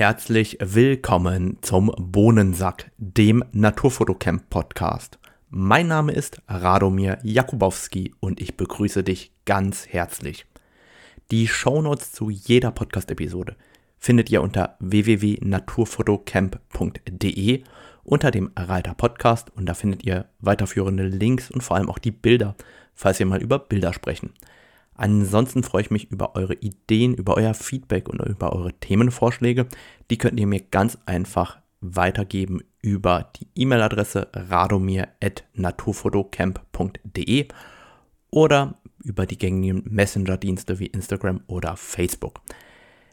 Herzlich willkommen zum Bohnensack, dem Naturfotocamp Podcast. Mein Name ist Radomir Jakubowski und ich begrüße dich ganz herzlich. Die Shownotes zu jeder Podcast-Episode findet ihr unter www.naturfotocamp.de unter dem Reiter Podcast und da findet ihr weiterführende Links und vor allem auch die Bilder, falls wir mal über Bilder sprechen. Ansonsten freue ich mich über eure Ideen, über euer Feedback und über eure Themenvorschläge. Die könnt ihr mir ganz einfach weitergeben über die E-Mail-Adresse radomir.naturfotocamp.de oder über die gängigen Messenger-Dienste wie Instagram oder Facebook.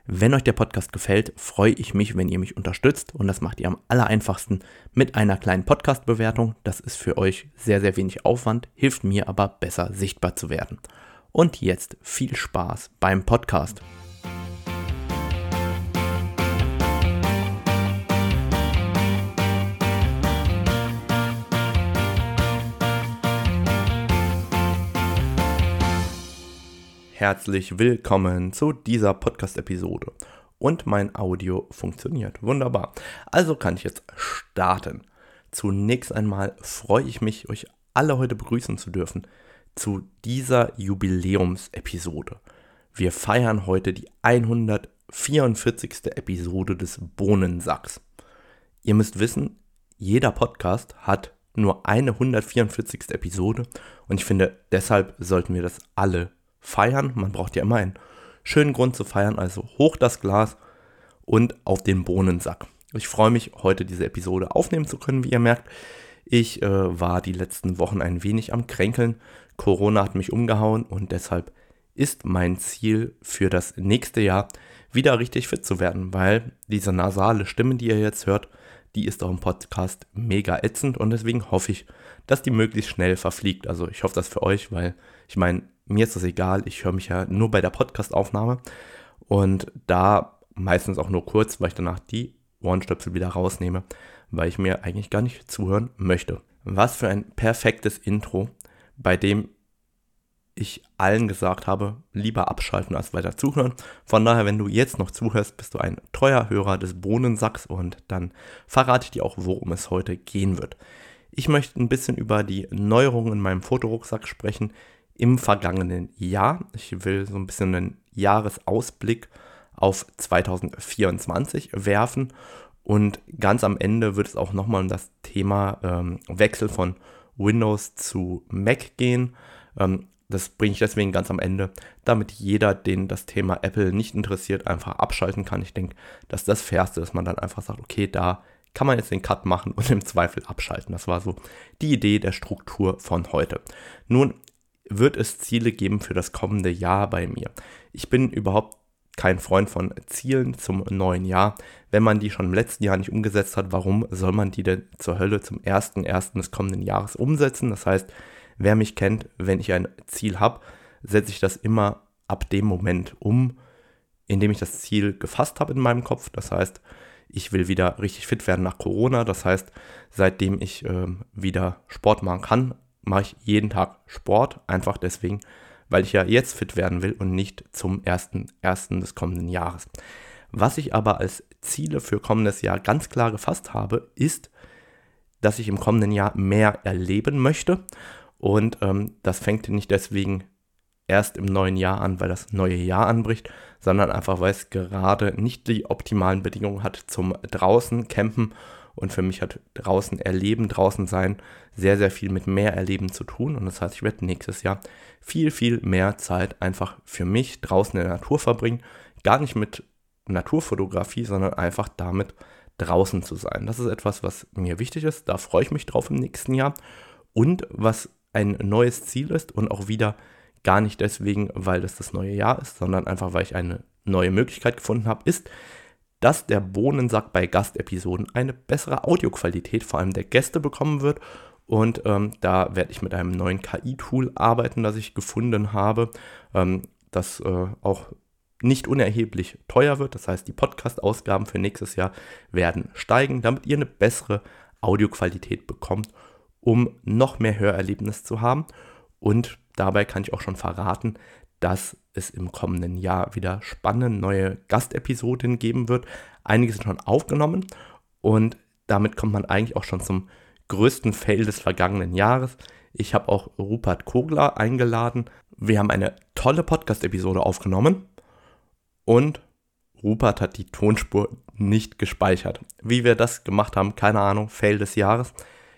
Wenn euch der Podcast gefällt, freue ich mich, wenn ihr mich unterstützt und das macht ihr am allereinfachsten mit einer kleinen Podcast-Bewertung. Das ist für euch sehr, sehr wenig Aufwand, hilft mir aber besser sichtbar zu werden. Und jetzt viel Spaß beim Podcast. Herzlich willkommen zu dieser Podcast-Episode. Und mein Audio funktioniert. Wunderbar. Also kann ich jetzt starten. Zunächst einmal freue ich mich, euch alle heute begrüßen zu dürfen zu dieser Jubiläumsepisode. Wir feiern heute die 144. Episode des Bohnensacks. Ihr müsst wissen, jeder Podcast hat nur eine 144. Episode und ich finde, deshalb sollten wir das alle feiern. Man braucht ja immer einen schönen Grund zu feiern, also hoch das Glas und auf den Bohnensack. Ich freue mich, heute diese Episode aufnehmen zu können, wie ihr merkt. Ich äh, war die letzten Wochen ein wenig am Kränkeln. Corona hat mich umgehauen und deshalb ist mein Ziel für das nächste Jahr wieder richtig fit zu werden, weil diese nasale Stimme, die ihr jetzt hört, die ist auch im Podcast mega ätzend und deswegen hoffe ich, dass die möglichst schnell verfliegt. Also ich hoffe das für euch, weil ich meine, mir ist das egal, ich höre mich ja nur bei der Podcastaufnahme und da meistens auch nur kurz, weil ich danach die Ohrenstöpsel wieder rausnehme weil ich mir eigentlich gar nicht zuhören möchte. Was für ein perfektes Intro, bei dem ich allen gesagt habe, lieber abschalten als weiter zuhören. Von daher, wenn du jetzt noch zuhörst, bist du ein treuer Hörer des Bohnensacks und dann verrate ich dir auch, worum es heute gehen wird. Ich möchte ein bisschen über die Neuerungen in meinem Fotorucksack sprechen im vergangenen Jahr. Ich will so ein bisschen einen Jahresausblick auf 2024 werfen und ganz am Ende wird es auch nochmal um das Thema ähm, Wechsel von Windows zu Mac gehen. Ähm, das bringe ich deswegen ganz am Ende, damit jeder, den das Thema Apple nicht interessiert, einfach abschalten kann. Ich denke, dass das Fairste, dass man dann einfach sagt, okay, da kann man jetzt den Cut machen und im Zweifel abschalten. Das war so die Idee der Struktur von heute. Nun wird es Ziele geben für das kommende Jahr bei mir. Ich bin überhaupt kein Freund von Zielen zum neuen Jahr. Wenn man die schon im letzten Jahr nicht umgesetzt hat, warum soll man die denn zur Hölle zum 1.1. des kommenden Jahres umsetzen? Das heißt, wer mich kennt, wenn ich ein Ziel habe, setze ich das immer ab dem Moment um, in dem ich das Ziel gefasst habe in meinem Kopf. Das heißt, ich will wieder richtig fit werden nach Corona. Das heißt, seitdem ich äh, wieder Sport machen kann, mache ich jeden Tag Sport. Einfach deswegen, weil ich ja jetzt fit werden will und nicht zum 1.1. des kommenden Jahres. Was ich aber als Ziele für kommendes Jahr ganz klar gefasst habe, ist, dass ich im kommenden Jahr mehr erleben möchte. Und ähm, das fängt nicht deswegen erst im neuen Jahr an, weil das neue Jahr anbricht, sondern einfach, weil es gerade nicht die optimalen Bedingungen hat zum draußen campen und für mich hat draußen erleben, draußen sein sehr, sehr viel mit mehr erleben zu tun. Und das heißt, ich werde nächstes Jahr viel, viel mehr Zeit einfach für mich draußen in der Natur verbringen. Gar nicht mit Naturfotografie, sondern einfach damit draußen zu sein. Das ist etwas, was mir wichtig ist. Da freue ich mich drauf im nächsten Jahr. Und was ein neues Ziel ist und auch wieder gar nicht deswegen, weil es das neue Jahr ist, sondern einfach, weil ich eine neue Möglichkeit gefunden habe, ist, dass der Bohnensack bei Gastepisoden eine bessere Audioqualität vor allem der Gäste bekommen wird. Und ähm, da werde ich mit einem neuen KI-Tool arbeiten, das ich gefunden habe, ähm, das äh, auch nicht unerheblich teuer wird. Das heißt, die Podcast-Ausgaben für nächstes Jahr werden steigen, damit ihr eine bessere Audioqualität bekommt, um noch mehr Hörerlebnis zu haben. Und dabei kann ich auch schon verraten, dass es im kommenden Jahr wieder spannende neue Gastepisoden geben wird. Einige sind schon aufgenommen und damit kommt man eigentlich auch schon zum größten Fail des vergangenen Jahres. Ich habe auch Rupert Kogler eingeladen. Wir haben eine tolle Podcast-Episode aufgenommen und Rupert hat die Tonspur nicht gespeichert. Wie wir das gemacht haben, keine Ahnung, Fail des Jahres.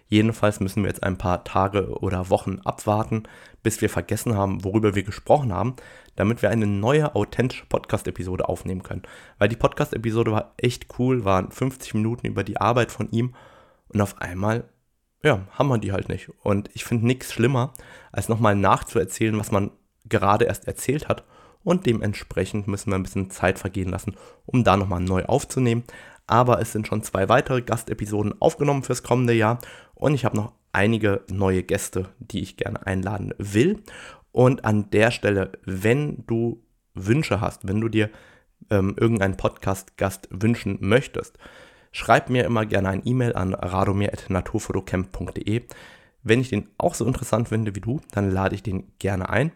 Jedenfalls müssen wir jetzt ein paar Tage oder Wochen abwarten, bis wir vergessen haben, worüber wir gesprochen haben, damit wir eine neue, authentische Podcast-Episode aufnehmen können. Weil die Podcast-Episode war echt cool, waren 50 Minuten über die Arbeit von ihm und auf einmal, ja, haben wir die halt nicht. Und ich finde nichts schlimmer, als nochmal nachzuerzählen, was man gerade erst erzählt hat und dementsprechend müssen wir ein bisschen Zeit vergehen lassen, um da nochmal neu aufzunehmen. Aber es sind schon zwei weitere Gastepisoden aufgenommen fürs kommende Jahr und ich habe noch einige neue Gäste, die ich gerne einladen will. Und an der Stelle, wenn du Wünsche hast, wenn du dir ähm, irgendeinen Podcast-Gast wünschen möchtest, schreib mir immer gerne ein E-Mail an radomir.naturfotocamp.de. Wenn ich den auch so interessant finde wie du, dann lade ich den gerne ein.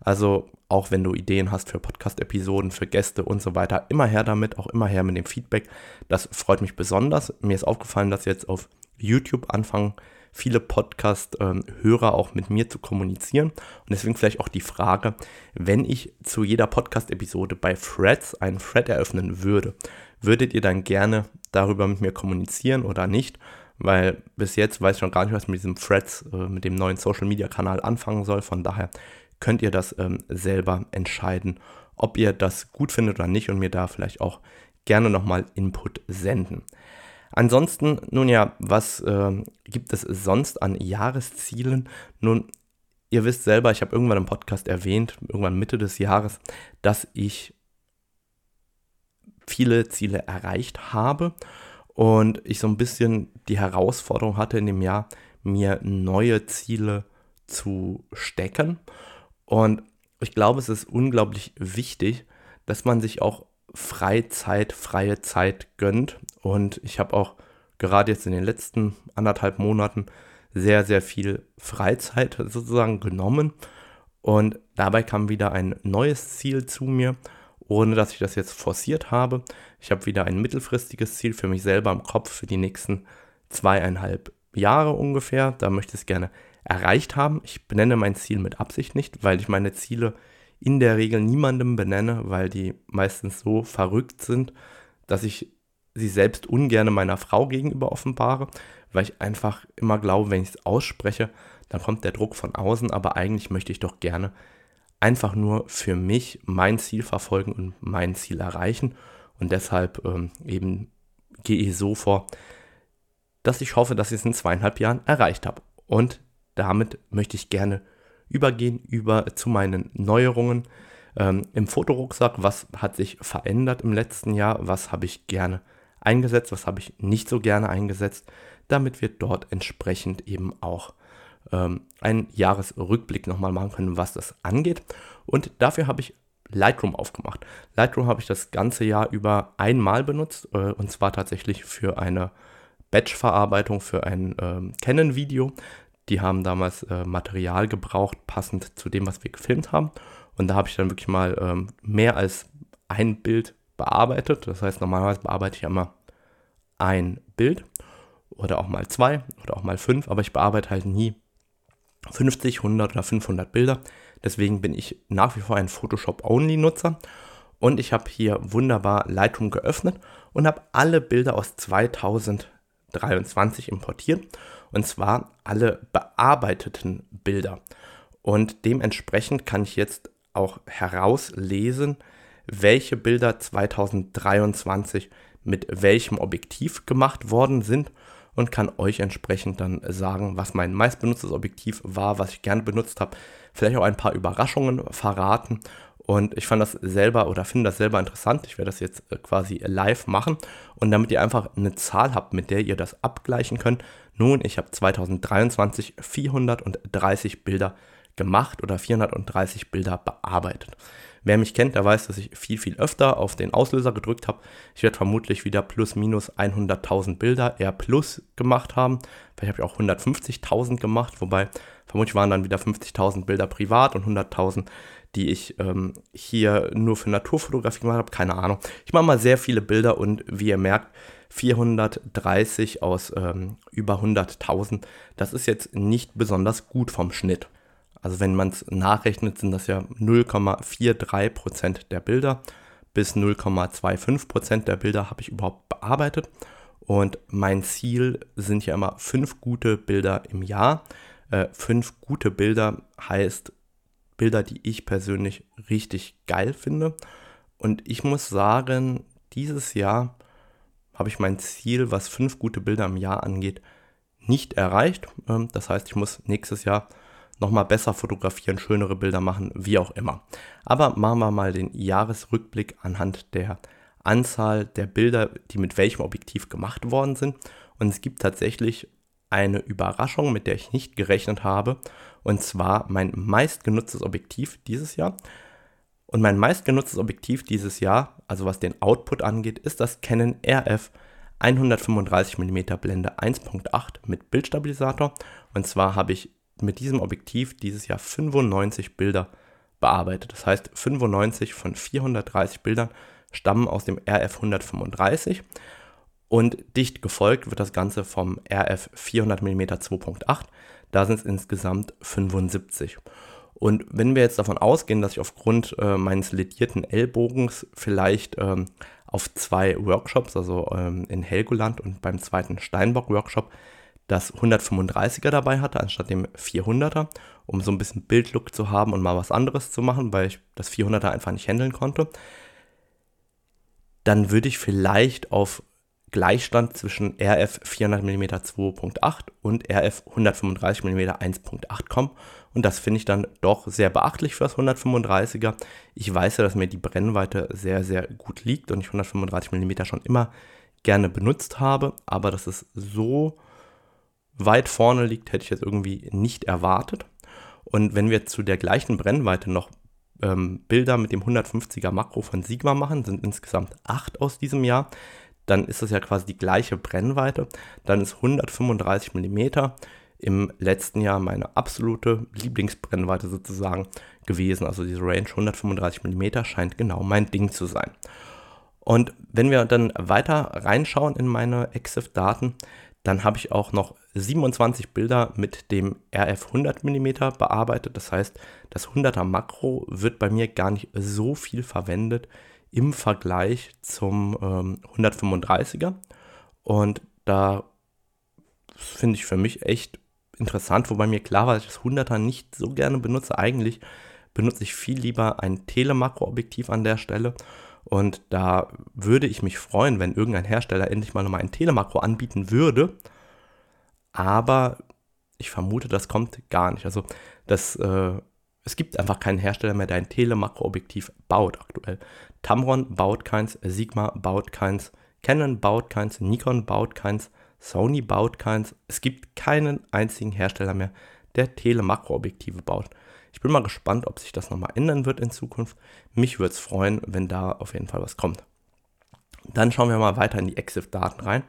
Also auch wenn du Ideen hast für Podcast-Episoden, für Gäste und so weiter, immer her damit, auch immer her mit dem Feedback. Das freut mich besonders. Mir ist aufgefallen, dass jetzt auf YouTube anfangen, viele Podcast-Hörer auch mit mir zu kommunizieren. Und deswegen vielleicht auch die Frage, wenn ich zu jeder Podcast-Episode bei Threads einen Thread eröffnen würde, würdet ihr dann gerne darüber mit mir kommunizieren oder nicht? Weil bis jetzt weiß ich noch gar nicht, was mit diesem Threads, äh, mit dem neuen Social-Media-Kanal anfangen soll. Von daher könnt ihr das ähm, selber entscheiden, ob ihr das gut findet oder nicht und mir da vielleicht auch gerne nochmal Input senden. Ansonsten, nun ja, was äh, gibt es sonst an Jahreszielen? Nun, ihr wisst selber, ich habe irgendwann im Podcast erwähnt, irgendwann Mitte des Jahres, dass ich viele Ziele erreicht habe und ich so ein bisschen die Herausforderung hatte in dem Jahr, mir neue Ziele zu stecken. Und ich glaube, es ist unglaublich wichtig, dass man sich auch Freizeit, freie Zeit gönnt. Und ich habe auch gerade jetzt in den letzten anderthalb Monaten sehr, sehr viel Freizeit sozusagen genommen. Und dabei kam wieder ein neues Ziel zu mir, ohne dass ich das jetzt forciert habe. Ich habe wieder ein mittelfristiges Ziel für mich selber im Kopf für die nächsten zweieinhalb Jahre ungefähr. Da möchte ich es gerne erreicht haben. Ich benenne mein Ziel mit Absicht nicht, weil ich meine Ziele in der Regel niemandem benenne, weil die meistens so verrückt sind, dass ich sie selbst ungern meiner Frau gegenüber offenbare, weil ich einfach immer glaube, wenn ich es ausspreche, dann kommt der Druck von außen, aber eigentlich möchte ich doch gerne einfach nur für mich mein Ziel verfolgen und mein Ziel erreichen und deshalb ähm, eben gehe ich so vor, dass ich hoffe, dass ich es in zweieinhalb Jahren erreicht habe. Und damit möchte ich gerne übergehen über zu meinen Neuerungen ähm, im Fotorucksack. Was hat sich verändert im letzten Jahr? Was habe ich gerne eingesetzt? Was habe ich nicht so gerne eingesetzt? Damit wir dort entsprechend eben auch ähm, einen Jahresrückblick nochmal machen können, was das angeht. Und dafür habe ich Lightroom aufgemacht. Lightroom habe ich das ganze Jahr über einmal benutzt äh, und zwar tatsächlich für eine Batch-Verarbeitung für ein ähm, Canon-Video. Die haben damals äh, Material gebraucht, passend zu dem, was wir gefilmt haben. Und da habe ich dann wirklich mal ähm, mehr als ein Bild bearbeitet. Das heißt, normalerweise bearbeite ich immer ein Bild oder auch mal zwei oder auch mal fünf, aber ich bearbeite halt nie 50, 100 oder 500 Bilder. Deswegen bin ich nach wie vor ein Photoshop-Only-Nutzer und ich habe hier wunderbar Lightroom geöffnet und habe alle Bilder aus 2023 importiert und zwar alle bearbeiteten Bilder. Und dementsprechend kann ich jetzt auch herauslesen, welche Bilder 2023 mit welchem Objektiv gemacht worden sind und kann euch entsprechend dann sagen, was mein meistbenutztes Objektiv war, was ich gerne benutzt habe. Vielleicht auch ein paar Überraschungen verraten. Und ich fand das selber oder finde das selber interessant. Ich werde das jetzt äh, quasi live machen. Und damit ihr einfach eine Zahl habt, mit der ihr das abgleichen könnt, nun, ich habe 2023 430 Bilder gemacht oder 430 Bilder bearbeitet. Wer mich kennt, der weiß, dass ich viel, viel öfter auf den Auslöser gedrückt habe. Ich werde vermutlich wieder plus minus 100.000 Bilder eher plus gemacht haben. Vielleicht habe ich auch 150.000 gemacht, wobei vermutlich waren dann wieder 50.000 Bilder privat und 100.000 die ich ähm, hier nur für Naturfotografie gemacht habe. Keine Ahnung. Ich mache mal sehr viele Bilder und wie ihr merkt, 430 aus ähm, über 100.000, das ist jetzt nicht besonders gut vom Schnitt. Also wenn man es nachrechnet, sind das ja 0,43% der Bilder. Bis 0,25% der Bilder habe ich überhaupt bearbeitet. Und mein Ziel sind ja immer fünf gute Bilder im Jahr. Äh, gute Bilder heißt Bilder, die ich persönlich richtig geil finde. Und ich muss sagen, dieses Jahr habe ich mein Ziel, was fünf gute Bilder im Jahr angeht, nicht erreicht. Ähm, das heißt, ich muss nächstes Jahr nochmal besser fotografieren, schönere Bilder machen, wie auch immer. Aber machen wir mal den Jahresrückblick anhand der Anzahl der Bilder, die mit welchem Objektiv gemacht worden sind. Und es gibt tatsächlich eine Überraschung, mit der ich nicht gerechnet habe. Und zwar mein meistgenutztes Objektiv dieses Jahr. Und mein meistgenutztes Objektiv dieses Jahr, also was den Output angeht, ist das Canon RF 135 mm Blende 1.8 mit Bildstabilisator. Und zwar habe ich mit diesem Objektiv dieses Jahr 95 Bilder bearbeitet. Das heißt, 95 von 430 Bildern stammen aus dem RF 135 und dicht gefolgt wird das Ganze vom RF 400 mm 2.8. Da sind es insgesamt 75. Und wenn wir jetzt davon ausgehen, dass ich aufgrund äh, meines ledierten Ellbogens vielleicht ähm, auf zwei Workshops, also ähm, in Helgoland und beim zweiten Steinbock-Workshop, das 135er dabei hatte, anstatt dem 400er, um so ein bisschen Bildlook zu haben und mal was anderes zu machen, weil ich das 400er einfach nicht handeln konnte, dann würde ich vielleicht auf Gleichstand zwischen RF 400 mm 2.8 und RF 135 mm 1.8 kommen. Und das finde ich dann doch sehr beachtlich für das 135er. Ich weiß ja, dass mir die Brennweite sehr, sehr gut liegt und ich 135 mm schon immer gerne benutzt habe. Aber dass es so weit vorne liegt, hätte ich jetzt irgendwie nicht erwartet. Und wenn wir zu der gleichen Brennweite noch ähm, Bilder mit dem 150er Makro von Sigma machen, sind insgesamt acht aus diesem Jahr, dann ist das ja quasi die gleiche Brennweite. Dann ist 135 mm im letzten Jahr meine absolute Lieblingsbrennweite sozusagen gewesen. Also diese Range 135 mm scheint genau mein Ding zu sein. Und wenn wir dann weiter reinschauen in meine EXIF-Daten, dann habe ich auch noch 27 Bilder mit dem RF 100 mm bearbeitet. Das heißt, das 100er Makro wird bei mir gar nicht so viel verwendet im Vergleich zum ähm, 135er. Und da finde ich für mich echt interessant, wobei mir klar war, dass ich das 100er nicht so gerne benutze. Eigentlich benutze ich viel lieber ein Telemakroobjektiv an der Stelle. Und da würde ich mich freuen, wenn irgendein Hersteller endlich mal nochmal ein Telemakro anbieten würde. Aber ich vermute, das kommt gar nicht. Also das, äh, es gibt einfach keinen Hersteller mehr, der ein Telemakroobjektiv baut aktuell. Tamron baut keins, Sigma baut keins, Canon baut keins, Nikon baut keins, Sony baut keins. Es gibt keinen einzigen Hersteller mehr, der Telemakroobjektive baut. Ich bin mal gespannt, ob sich das nochmal ändern wird in Zukunft. Mich würde es freuen, wenn da auf jeden Fall was kommt. Dann schauen wir mal weiter in die EXIF-Daten rein.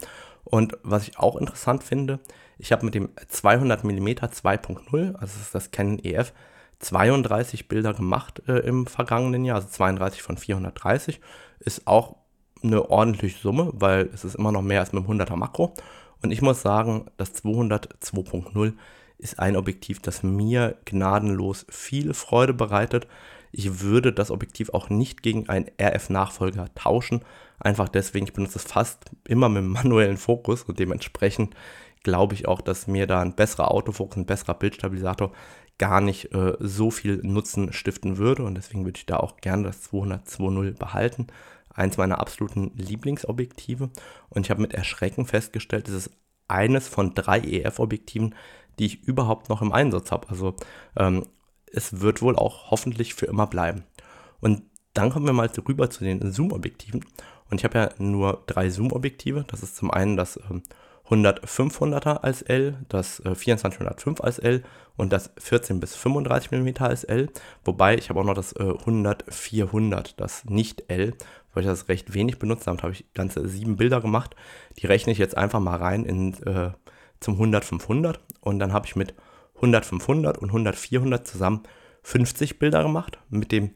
Und was ich auch interessant finde, ich habe mit dem 200 mm 2.0, also das ist das Canon EF, 32 Bilder gemacht äh, im vergangenen Jahr, also 32 von 430. Ist auch eine ordentliche Summe, weil es ist immer noch mehr als mit dem 100er Makro. Und ich muss sagen, das 200 2.0 ist ein Objektiv, das mir gnadenlos viel Freude bereitet. Ich würde das Objektiv auch nicht gegen einen RF-Nachfolger tauschen. Einfach deswegen, ich benutze es fast immer mit manuellen Fokus und dementsprechend glaube ich auch, dass mir da ein besserer Autofokus, ein besserer Bildstabilisator gar nicht äh, so viel Nutzen stiften würde. Und deswegen würde ich da auch gerne das 200-2.0 behalten. Eins meiner absoluten Lieblingsobjektive. Und ich habe mit Erschrecken festgestellt, es ist eines von drei EF-Objektiven, die ich überhaupt noch im Einsatz habe. Also ähm, es wird wohl auch hoffentlich für immer bleiben. Und dann kommen wir mal rüber zu den Zoom-Objektiven. Und ich habe ja nur drei Zoom-Objektive. Das ist zum einen das ähm, 100-500er als L, das äh, 2405 als L und das 14 bis 35 mm als L. Wobei ich habe auch noch das äh, 100-400, das nicht L, weil ich das recht wenig benutzt habe. Damit habe ich ganze sieben Bilder gemacht. Die rechne ich jetzt einfach mal rein in, äh, zum 100-500 und dann habe ich mit 100-500 und 100-400 zusammen 50 Bilder gemacht. Mit dem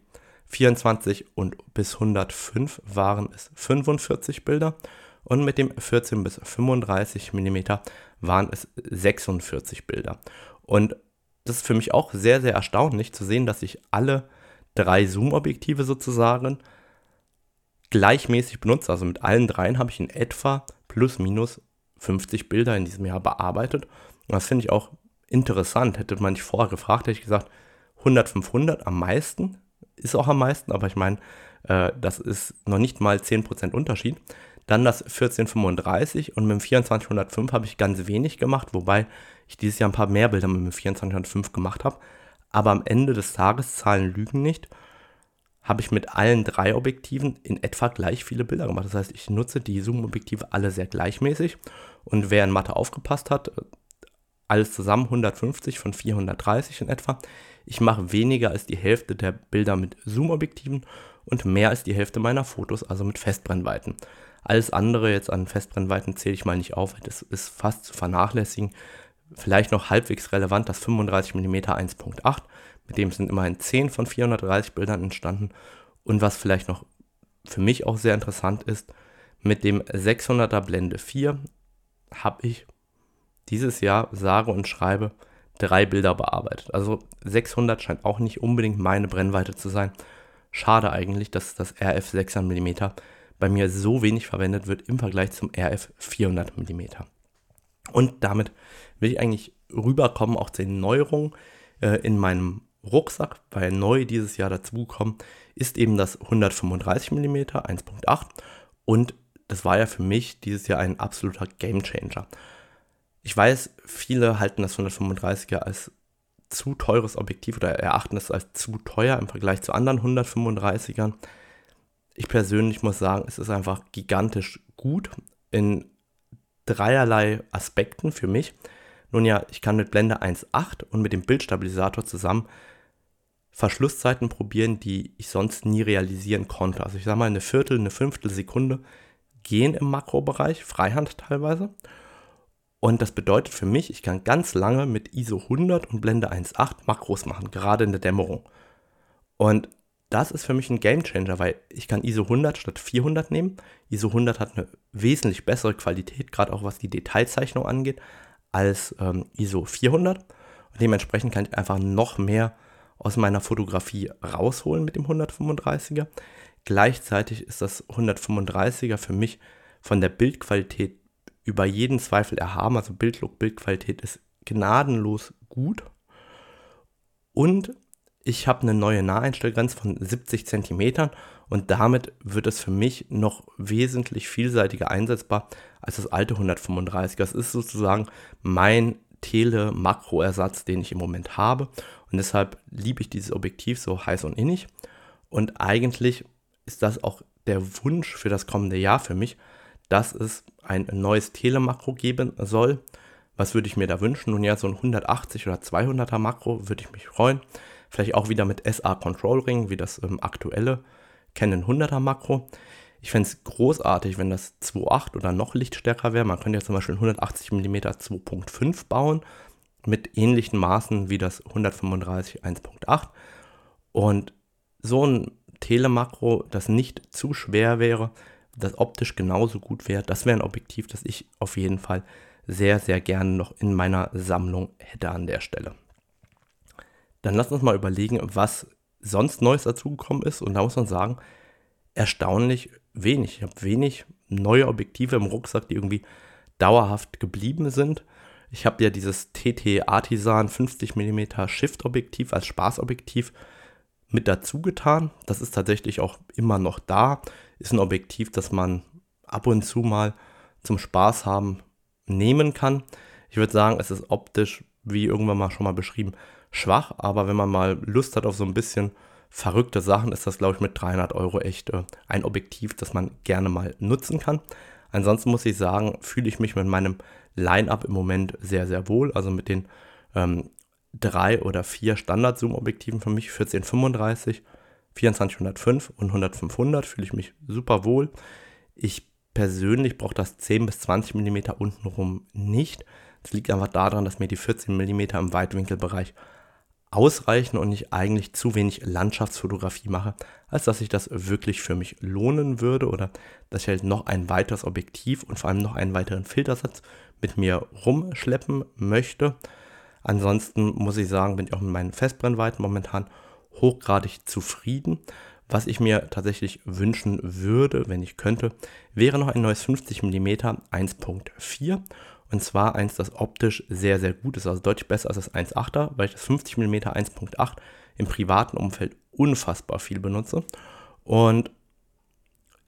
24 und bis 105 waren es 45 Bilder. Und mit dem 14 bis 35 mm waren es 46 Bilder. Und das ist für mich auch sehr, sehr erstaunlich zu sehen, dass ich alle drei Zoom-Objektive sozusagen gleichmäßig benutze. Also mit allen dreien habe ich in etwa plus minus 50 Bilder in diesem Jahr bearbeitet. Und das finde ich auch interessant. Hätte man mich vorher gefragt, hätte ich gesagt, 100, 500 am meisten. Ist auch am meisten, aber ich meine, äh, das ist noch nicht mal 10% Unterschied. Dann das 1435 und mit dem 2405 habe ich ganz wenig gemacht, wobei ich dieses Jahr ein paar mehr Bilder mit dem 2405 gemacht habe. Aber am Ende des Tages, Zahlen lügen nicht, habe ich mit allen drei Objektiven in etwa gleich viele Bilder gemacht. Das heißt, ich nutze die Zoom-Objektive alle sehr gleichmäßig. Und wer in Mathe aufgepasst hat, alles zusammen 150 von 430 in etwa. Ich mache weniger als die Hälfte der Bilder mit Zoom-Objektiven und mehr als die Hälfte meiner Fotos, also mit Festbrennweiten. Alles andere jetzt an Festbrennweiten zähle ich mal nicht auf, das ist fast zu vernachlässigen. Vielleicht noch halbwegs relevant das 35 mm 1.8, mit dem sind immerhin 10 von 430 Bildern entstanden. Und was vielleicht noch für mich auch sehr interessant ist, mit dem 600er Blende 4 habe ich dieses Jahr sage und schreibe drei Bilder bearbeitet. Also 600 scheint auch nicht unbedingt meine Brennweite zu sein. Schade eigentlich, dass das RF 600 mm bei mir so wenig verwendet wird im Vergleich zum RF 400 mm. Und damit will ich eigentlich rüberkommen auch zu den Neuerungen äh, in meinem Rucksack, weil neu dieses Jahr dazugekommen ist eben das 135 mm 1.8 und das war ja für mich dieses Jahr ein absoluter Gamechanger. Ich weiß, viele halten das 135er als zu teures Objektiv oder erachten es als zu teuer im Vergleich zu anderen 135ern. Ich persönlich muss sagen, es ist einfach gigantisch gut in dreierlei Aspekten für mich. Nun ja, ich kann mit Blende 1.8 und mit dem Bildstabilisator zusammen Verschlusszeiten probieren, die ich sonst nie realisieren konnte. Also ich sage mal, eine Viertel, eine Fünftel Sekunde gehen im Makrobereich, Freihand teilweise. Und das bedeutet für mich, ich kann ganz lange mit ISO 100 und Blende 1.8 Makros machen, gerade in der Dämmerung. Und das ist für mich ein Game Changer, weil ich kann ISO 100 statt 400 nehmen. ISO 100 hat eine wesentlich bessere Qualität, gerade auch was die Detailzeichnung angeht, als ähm, ISO 400. Und dementsprechend kann ich einfach noch mehr aus meiner Fotografie rausholen mit dem 135er. Gleichzeitig ist das 135er für mich von der Bildqualität über jeden Zweifel erhaben. Also Bildlook, Bildqualität ist gnadenlos gut. Und ich habe eine neue Naheinstellgrenze von 70 cm und damit wird es für mich noch wesentlich vielseitiger einsetzbar als das alte 135. Das ist sozusagen mein Tele-Makro-Ersatz, den ich im Moment habe. Und deshalb liebe ich dieses Objektiv so heiß und innig. Und eigentlich ist das auch der Wunsch für das kommende Jahr für mich, dass es ein neues Telemakro geben soll. Was würde ich mir da wünschen? Nun ja, so ein 180 oder 200er Makro würde ich mich freuen. Vielleicht auch wieder mit SA Control Ring, wie das ähm, aktuelle Canon 100er Makro. Ich fände es großartig, wenn das 2.8 oder noch lichtstärker wäre. Man könnte ja zum Beispiel 180 mm 2.5 bauen mit ähnlichen Maßen wie das 135 1.8. Und so ein Telemakro, das nicht zu schwer wäre, das optisch genauso gut wäre, das wäre ein Objektiv, das ich auf jeden Fall sehr, sehr gerne noch in meiner Sammlung hätte an der Stelle. Dann lass uns mal überlegen, was sonst Neues dazugekommen ist. Und da muss man sagen, erstaunlich wenig. Ich habe wenig neue Objektive im Rucksack, die irgendwie dauerhaft geblieben sind. Ich habe ja dieses TT Artisan 50 mm Shift Objektiv als Spaßobjektiv mit dazu getan. Das ist tatsächlich auch immer noch da. Ist ein Objektiv, das man ab und zu mal zum Spaß haben nehmen kann. Ich würde sagen, es ist optisch, wie irgendwann mal schon mal beschrieben, schwach, aber wenn man mal Lust hat auf so ein bisschen verrückte Sachen, ist das, glaube ich, mit 300 Euro echt äh, ein Objektiv, das man gerne mal nutzen kann. Ansonsten muss ich sagen, fühle ich mich mit meinem Line-Up im Moment sehr, sehr wohl. Also mit den ähm, drei oder vier Standard-Zoom-Objektiven für mich, 1435, 2405 und 100 fühle ich mich super wohl. Ich persönlich brauche das 10 bis 20 mm untenrum nicht. Das liegt einfach daran, dass mir die 14 mm im Weitwinkelbereich ausreichen und ich eigentlich zu wenig Landschaftsfotografie mache, als dass sich das wirklich für mich lohnen würde oder dass ich halt noch ein weiteres Objektiv und vor allem noch einen weiteren Filtersatz mit mir rumschleppen möchte. Ansonsten muss ich sagen, bin ich auch mit meinen Festbrennweiten momentan hochgradig zufrieden. Was ich mir tatsächlich wünschen würde, wenn ich könnte, wäre noch ein neues 50 mm 1.4 und zwar eins, das optisch sehr, sehr gut ist, also deutlich besser als das 1.8er, weil ich das 50 mm 1.8 im privaten Umfeld unfassbar viel benutze. Und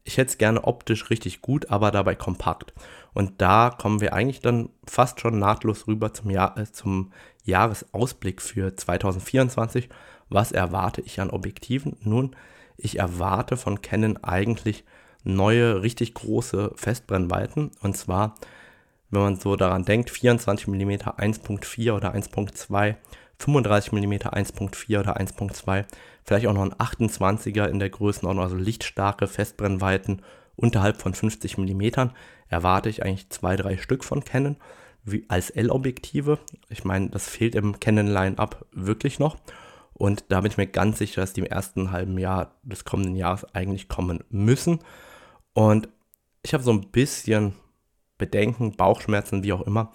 ich hätte es gerne optisch richtig gut, aber dabei kompakt. Und da kommen wir eigentlich dann fast schon nahtlos rüber zum, Jahr, äh, zum Jahresausblick für 2024. Was erwarte ich an Objektiven? Nun, ich erwarte von Canon eigentlich neue, richtig große Festbrennweiten. Und zwar wenn man so daran denkt, 24 mm 1.4 oder 1.2, 35 mm 1.4 oder 1.2, vielleicht auch noch ein 28er in der Größenordnung, also lichtstarke Festbrennweiten unterhalb von 50 mm, erwarte ich eigentlich zwei, drei Stück von Canon wie als L-Objektive. Ich meine, das fehlt im Canon Line-Up wirklich noch. Und da bin ich mir ganz sicher, dass die im ersten halben Jahr des kommenden Jahres eigentlich kommen müssen. Und ich habe so ein bisschen Bedenken, Bauchschmerzen, wie auch immer,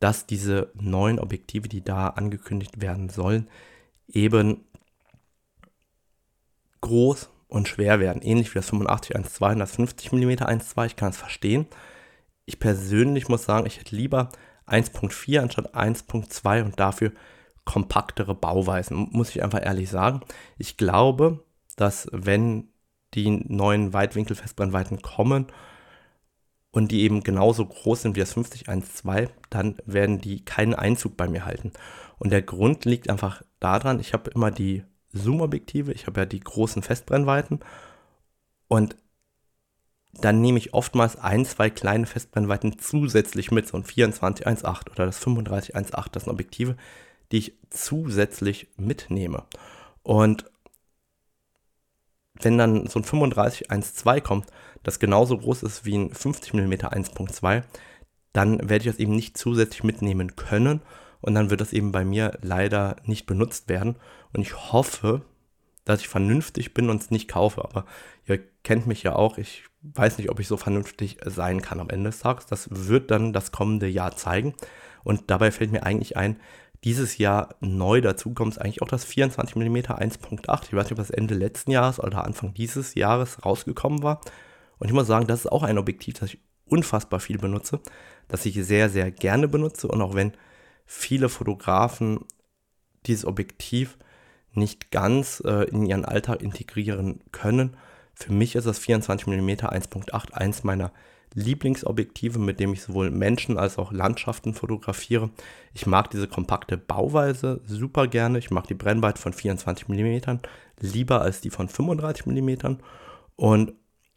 dass diese neuen Objektive, die da angekündigt werden sollen, eben groß und schwer werden. Ähnlich wie das 85 1.2 und das 50 mm 1.2. Ich kann es verstehen. Ich persönlich muss sagen, ich hätte lieber 1.4 anstatt 1.2 und dafür kompaktere Bauweisen, muss ich einfach ehrlich sagen. Ich glaube, dass wenn die neuen Weitwinkelfestbrennweiten kommen und die eben genauso groß sind wie das 5012, dann werden die keinen Einzug bei mir halten. Und der Grund liegt einfach daran, ich habe immer die Zoom-Objektive, ich habe ja die großen Festbrennweiten und dann nehme ich oftmals ein, zwei kleine Festbrennweiten zusätzlich mit, so ein 24-1.8 oder das 35-1.8, das sind Objektive, die ich zusätzlich mitnehme. Und wenn dann so ein 35-1.2 kommt, das genauso groß ist wie ein 50 mm 1.2, dann werde ich das eben nicht zusätzlich mitnehmen können und dann wird das eben bei mir leider nicht benutzt werden. Und ich hoffe, dass ich vernünftig bin und es nicht kaufe. Aber ihr kennt mich ja auch. Ich weiß nicht, ob ich so vernünftig sein kann am Ende des Tages. Das wird dann das kommende Jahr zeigen. Und dabei fällt mir eigentlich ein, dieses Jahr neu dazu kommt eigentlich auch das 24 mm 1.8. Ich weiß nicht, ob das Ende letzten Jahres oder Anfang dieses Jahres rausgekommen war. Und ich muss sagen, das ist auch ein Objektiv, das ich unfassbar viel benutze, das ich sehr, sehr gerne benutze. Und auch wenn viele Fotografen dieses Objektiv nicht ganz äh, in ihren Alltag integrieren können, für mich ist das 24 mm 1.8 eins meiner Lieblingsobjektive, mit dem ich sowohl Menschen als auch Landschaften fotografiere. Ich mag diese kompakte Bauweise super gerne. Ich mag die Brennweite von 24 mm lieber als die von 35 mm. Und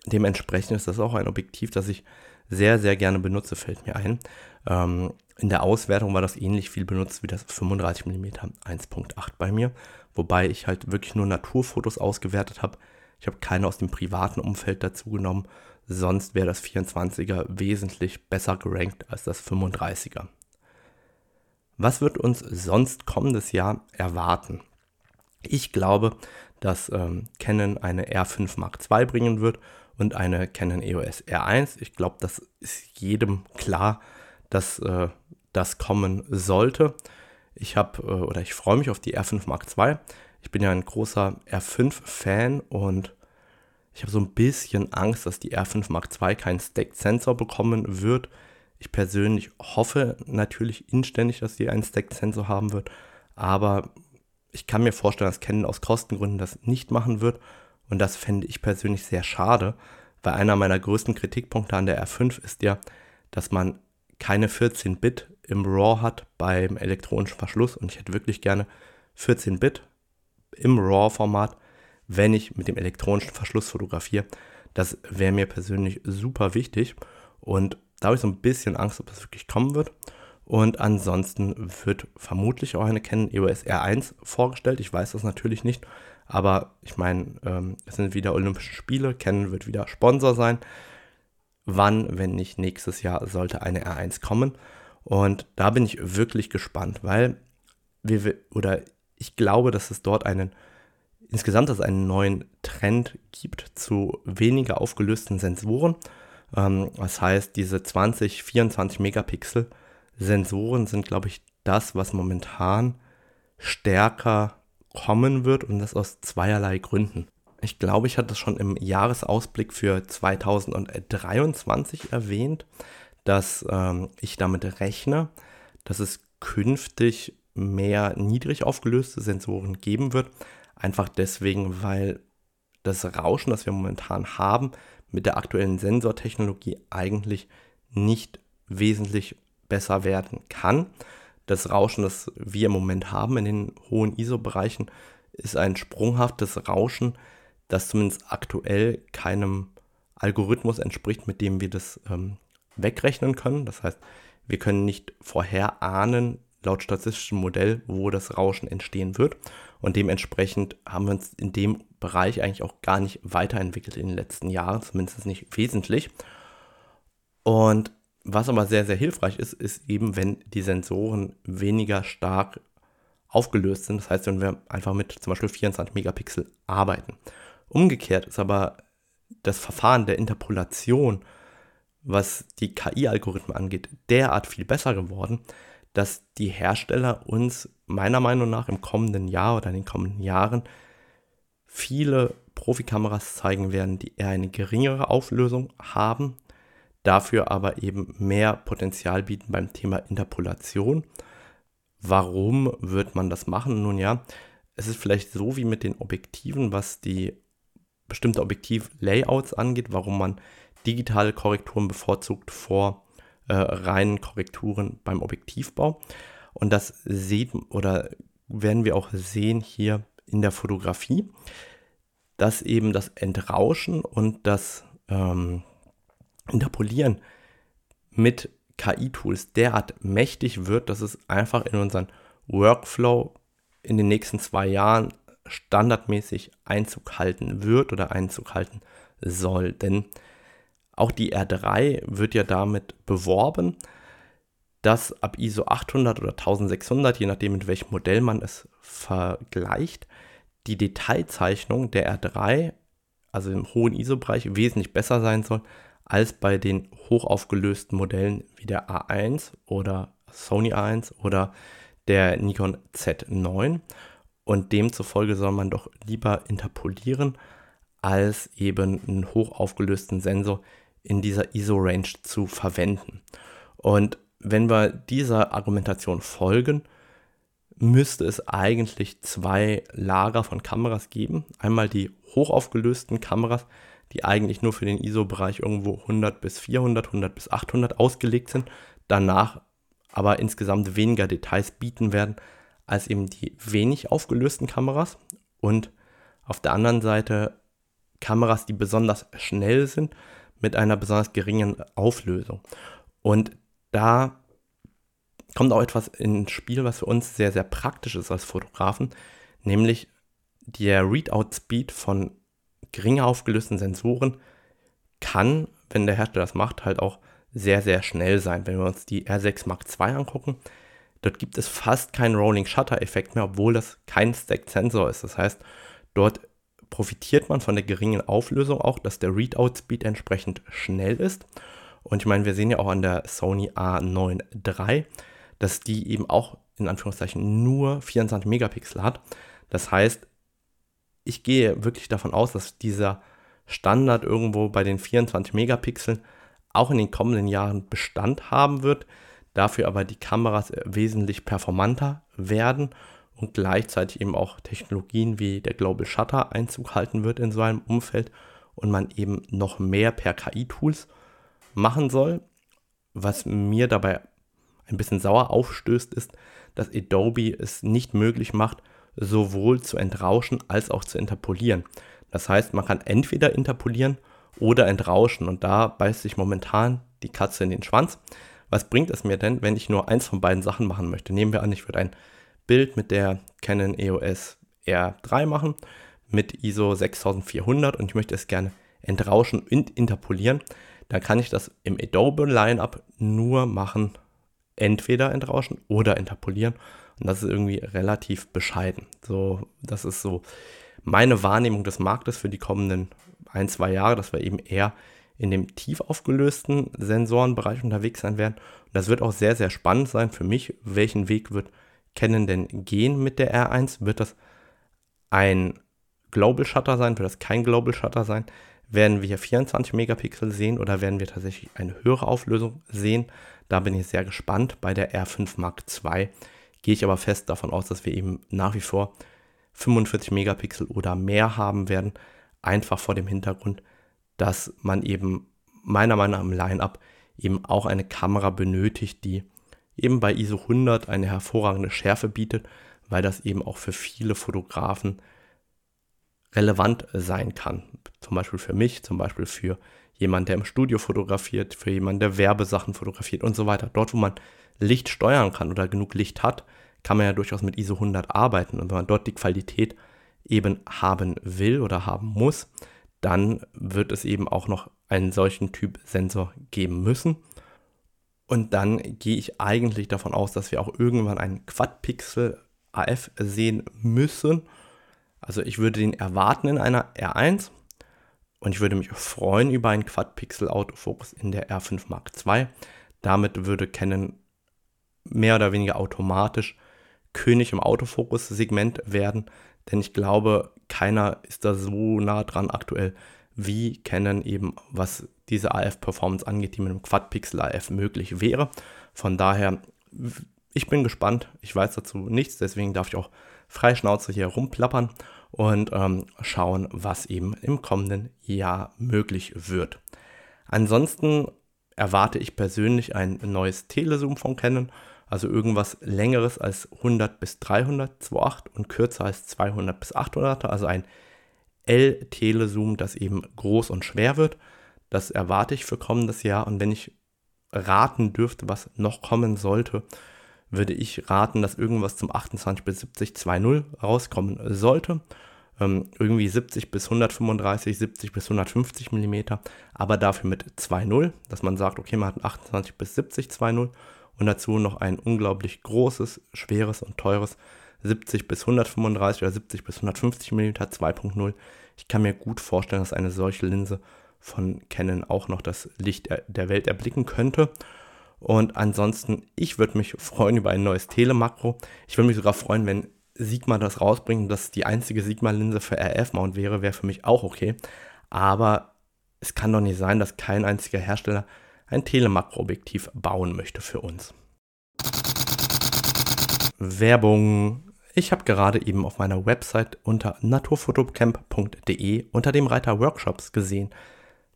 dementsprechend ist das auch ein Objektiv, das ich sehr, sehr gerne benutze, fällt mir ein. Ähm, in der Auswertung war das ähnlich viel benutzt wie das 35 mm 1.8 bei mir, wobei ich halt wirklich nur Naturfotos ausgewertet habe. Ich habe keine aus dem privaten Umfeld dazu genommen, Sonst wäre das 24er wesentlich besser gerankt als das 35er. Was wird uns sonst kommendes Jahr erwarten? Ich glaube, dass ähm, Canon eine R5 Mark II bringen wird und eine Canon EOS R1. Ich glaube, das ist jedem klar, dass äh, das kommen sollte. Ich habe äh, oder ich freue mich auf die R5 Mark II. Ich bin ja ein großer R5-Fan und ich habe so ein bisschen Angst, dass die R5 Mark II keinen Stacked-Sensor bekommen wird. Ich persönlich hoffe natürlich inständig, dass die einen Stacked-Sensor haben wird, aber ich kann mir vorstellen, dass Canon aus Kostengründen das nicht machen wird und das fände ich persönlich sehr schade, weil einer meiner größten Kritikpunkte an der R5 ist ja, dass man keine 14 Bit im RAW hat beim elektronischen Verschluss und ich hätte wirklich gerne 14 Bit im RAW-Format wenn ich mit dem elektronischen Verschluss fotografiere. Das wäre mir persönlich super wichtig und da habe ich so ein bisschen Angst, ob das wirklich kommen wird. Und ansonsten wird vermutlich auch eine Canon EOS R1 vorgestellt. Ich weiß das natürlich nicht, aber ich meine, ähm, es sind wieder Olympische Spiele. Canon wird wieder Sponsor sein. Wann, wenn nicht nächstes Jahr, sollte eine R1 kommen? Und da bin ich wirklich gespannt, weil wir oder ich glaube, dass es dort einen insgesamt dass es einen neuen Trend gibt zu weniger aufgelösten Sensoren. Ähm, das heißt, diese 20, 24 Megapixel Sensoren sind, glaube ich, das, was momentan stärker kommen wird und das aus zweierlei Gründen. Ich glaube, ich hatte es schon im Jahresausblick für 2023 erwähnt, dass ähm, ich damit rechne, dass es künftig mehr niedrig aufgelöste Sensoren geben wird. Einfach deswegen, weil das Rauschen, das wir momentan haben, mit der aktuellen Sensortechnologie eigentlich nicht wesentlich besser werden kann. Das Rauschen, das wir im Moment haben in den hohen ISO-Bereichen, ist ein sprunghaftes Rauschen, das zumindest aktuell keinem Algorithmus entspricht, mit dem wir das ähm, wegrechnen können. Das heißt, wir können nicht vorherahnen, laut statistischem Modell, wo das Rauschen entstehen wird. Und dementsprechend haben wir uns in dem Bereich eigentlich auch gar nicht weiterentwickelt in den letzten Jahren, zumindest nicht wesentlich. Und was aber sehr, sehr hilfreich ist, ist eben, wenn die Sensoren weniger stark aufgelöst sind. Das heißt, wenn wir einfach mit zum Beispiel 24 Megapixel arbeiten. Umgekehrt ist aber das Verfahren der Interpolation, was die KI-Algorithmen angeht, derart viel besser geworden, dass die Hersteller uns meiner Meinung nach im kommenden Jahr oder in den kommenden Jahren viele Profikameras zeigen werden, die eher eine geringere Auflösung haben, dafür aber eben mehr Potenzial bieten beim Thema Interpolation. Warum wird man das machen? Nun ja, es ist vielleicht so wie mit den Objektiven, was die bestimmte Objektiv-Layouts angeht, warum man digitale Korrekturen bevorzugt vor äh, reinen Korrekturen beim Objektivbau. Und das sieht oder werden wir auch sehen hier in der Fotografie, dass eben das Entrauschen und das ähm, Interpolieren mit KI-Tools derart mächtig wird, dass es einfach in unseren Workflow in den nächsten zwei Jahren standardmäßig Einzug halten wird oder Einzug halten soll. Denn auch die R3 wird ja damit beworben, dass ab ISO 800 oder 1600, je nachdem mit welchem Modell man es vergleicht, die Detailzeichnung der R3, also im hohen ISO-Bereich, wesentlich besser sein soll als bei den hochaufgelösten Modellen wie der A1 oder Sony A1 oder der Nikon Z9. Und demzufolge soll man doch lieber interpolieren, als eben einen hochaufgelösten Sensor in dieser ISO-Range zu verwenden. Und wenn wir dieser Argumentation folgen, müsste es eigentlich zwei Lager von Kameras geben. Einmal die hochaufgelösten Kameras, die eigentlich nur für den ISO-Bereich irgendwo 100 bis 400, 100 bis 800 ausgelegt sind, danach aber insgesamt weniger Details bieten werden als eben die wenig aufgelösten Kameras und auf der anderen Seite Kameras, die besonders schnell sind mit einer besonders geringen Auflösung. Und da kommt auch etwas ins Spiel, was für uns sehr, sehr praktisch ist als Fotografen, nämlich der Readout-Speed von geringer aufgelösten Sensoren kann, wenn der Hersteller das macht, halt auch sehr, sehr schnell sein. Wenn wir uns die R6 Mark II angucken, dort gibt es fast keinen Rolling Shutter Effekt mehr, obwohl das kein Stacked Sensor ist. Das heißt, dort profitiert man von der geringen Auflösung auch, dass der Readout Speed entsprechend schnell ist. Und ich meine, wir sehen ja auch an der Sony A9 III, dass die eben auch in Anführungszeichen nur 24 Megapixel hat. Das heißt, ich gehe wirklich davon aus, dass dieser Standard irgendwo bei den 24 Megapixeln auch in den kommenden Jahren Bestand haben wird, dafür aber die Kameras wesentlich performanter werden und gleichzeitig eben auch Technologien wie der Global Shutter Einzug halten wird in so einem Umfeld und man eben noch mehr per KI-Tools machen soll. Was mir dabei ein bisschen sauer aufstößt, ist, dass Adobe es nicht möglich macht, sowohl zu entrauschen als auch zu interpolieren. Das heißt, man kann entweder interpolieren oder entrauschen und da beißt sich momentan die Katze in den Schwanz. Was bringt es mir denn, wenn ich nur eins von beiden Sachen machen möchte? Nehmen wir an, ich würde ein Bild mit der Canon EOS R3 machen mit ISO 6400 und ich möchte es gerne entrauschen und interpolieren, dann kann ich das im Adobe Lineup nur machen, entweder entrauschen oder interpolieren Und das ist irgendwie relativ bescheiden. So, das ist so meine Wahrnehmung des Marktes für die kommenden ein, zwei Jahre, dass wir eben eher in dem tief aufgelösten Sensorenbereich unterwegs sein werden. Und das wird auch sehr, sehr spannend sein für mich. Welchen Weg wird Canon denn gehen mit der R1? Wird das ein Global Shutter sein? Wird das kein Global Shutter sein? Werden wir hier 24 Megapixel sehen oder werden wir tatsächlich eine höhere Auflösung sehen? Da bin ich sehr gespannt. Bei der R5 Mark II gehe ich aber fest davon aus, dass wir eben nach wie vor 45 Megapixel oder mehr haben werden. Einfach vor dem Hintergrund, dass man eben meiner Meinung nach im Line-Up eben auch eine Kamera benötigt, die eben bei ISO 100 eine hervorragende Schärfe bietet, weil das eben auch für viele Fotografen relevant sein kann. Zum Beispiel für mich, zum Beispiel für jemanden, der im Studio fotografiert, für jemanden, der Werbesachen fotografiert und so weiter. Dort, wo man Licht steuern kann oder genug Licht hat, kann man ja durchaus mit ISO 100 arbeiten. Und wenn man dort die Qualität eben haben will oder haben muss, dann wird es eben auch noch einen solchen Typ Sensor geben müssen. Und dann gehe ich eigentlich davon aus, dass wir auch irgendwann einen Quad-Pixel AF sehen müssen. Also ich würde den erwarten in einer R1 und ich würde mich freuen über einen Quad-Pixel Autofokus in der R5 Mark II. Damit würde Canon mehr oder weniger automatisch König im Autofokus-Segment werden, denn ich glaube, keiner ist da so nah dran aktuell wie Canon eben, was diese AF-Performance angeht, die mit einem Quad-Pixel AF möglich wäre. Von daher, ich bin gespannt. Ich weiß dazu nichts, deswegen darf ich auch frei Schnauze hier rumplappern und ähm, schauen, was eben im kommenden Jahr möglich wird. Ansonsten erwarte ich persönlich ein neues Telezoom von Canon also irgendwas längeres als 100 bis 300 2.8 und kürzer als 200 bis 800, also ein L-Telezoom, das eben groß und schwer wird. Das erwarte ich für kommendes Jahr und wenn ich raten dürfte, was noch kommen sollte, würde ich raten, dass irgendwas zum 28 bis 70 2.0 rauskommen sollte. Ähm, irgendwie 70 bis 135, 70 bis 150 mm, aber dafür mit 2.0, dass man sagt, okay, man hat ein 28 bis 70 2.0 und dazu noch ein unglaublich großes, schweres und teures 70 bis 135 oder 70 bis 150 mm 2.0. Ich kann mir gut vorstellen, dass eine solche Linse von Canon auch noch das Licht der Welt erblicken könnte. Und ansonsten, ich würde mich freuen über ein neues Telemakro. Ich würde mich sogar freuen, wenn Sigma das rausbringt und das die einzige Sigma-Linse für RF-Mount wäre, wäre für mich auch okay. Aber es kann doch nicht sein, dass kein einziger Hersteller ein Telemakroobjektiv bauen möchte für uns. Werbung. Ich habe gerade eben auf meiner Website unter naturfotocamp.de unter dem Reiter Workshops gesehen,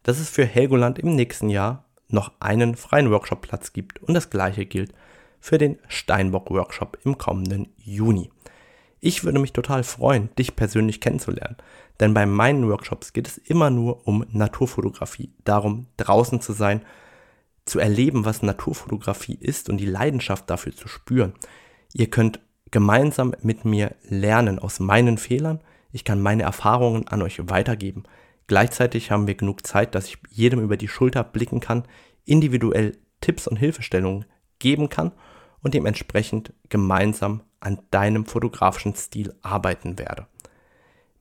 dass es für Helgoland im nächsten Jahr noch einen freien Workshopplatz gibt und das gleiche gilt für den Steinbock Workshop im kommenden Juni. Ich würde mich total freuen, dich persönlich kennenzulernen, denn bei meinen Workshops geht es immer nur um Naturfotografie, darum draußen zu sein, zu erleben, was Naturfotografie ist und die Leidenschaft dafür zu spüren. Ihr könnt gemeinsam mit mir lernen aus meinen Fehlern. Ich kann meine Erfahrungen an euch weitergeben. Gleichzeitig haben wir genug Zeit, dass ich jedem über die Schulter blicken kann, individuell Tipps und Hilfestellungen geben kann und dementsprechend gemeinsam an deinem fotografischen Stil arbeiten werde.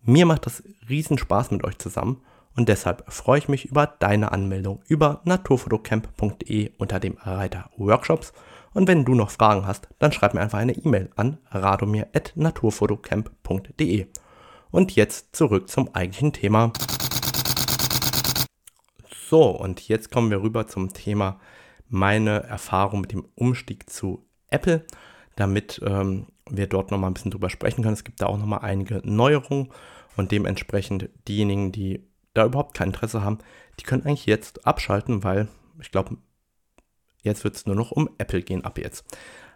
Mir macht das riesen Spaß mit euch zusammen und deshalb freue ich mich über deine Anmeldung über naturfotocamp.de unter dem Reiter Workshops. Und wenn du noch Fragen hast, dann schreib mir einfach eine E-Mail an radomir.naturfotocamp.de. Und jetzt zurück zum eigentlichen Thema. So, und jetzt kommen wir rüber zum Thema meine Erfahrung mit dem Umstieg zu Apple, damit ähm, wir dort nochmal ein bisschen drüber sprechen können. Es gibt da auch nochmal einige Neuerungen und dementsprechend diejenigen, die da überhaupt kein Interesse haben, die können eigentlich jetzt abschalten, weil ich glaube, jetzt wird es nur noch um Apple gehen ab jetzt.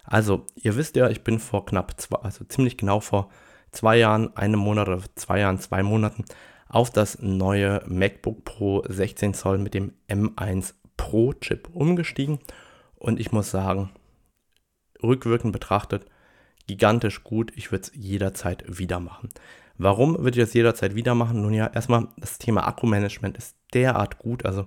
Also, ihr wisst ja, ich bin vor knapp zwei, also ziemlich genau vor zwei Jahren, einem Monat oder zwei Jahren, zwei Monaten auf das neue MacBook Pro 16 Zoll mit dem M1 Pro Chip umgestiegen. Und ich muss sagen, rückwirkend betrachtet, gigantisch gut. Ich würde es jederzeit wieder machen. Warum würde ich das jederzeit wieder machen? Nun ja, erstmal das Thema Akkumanagement ist derart gut. Also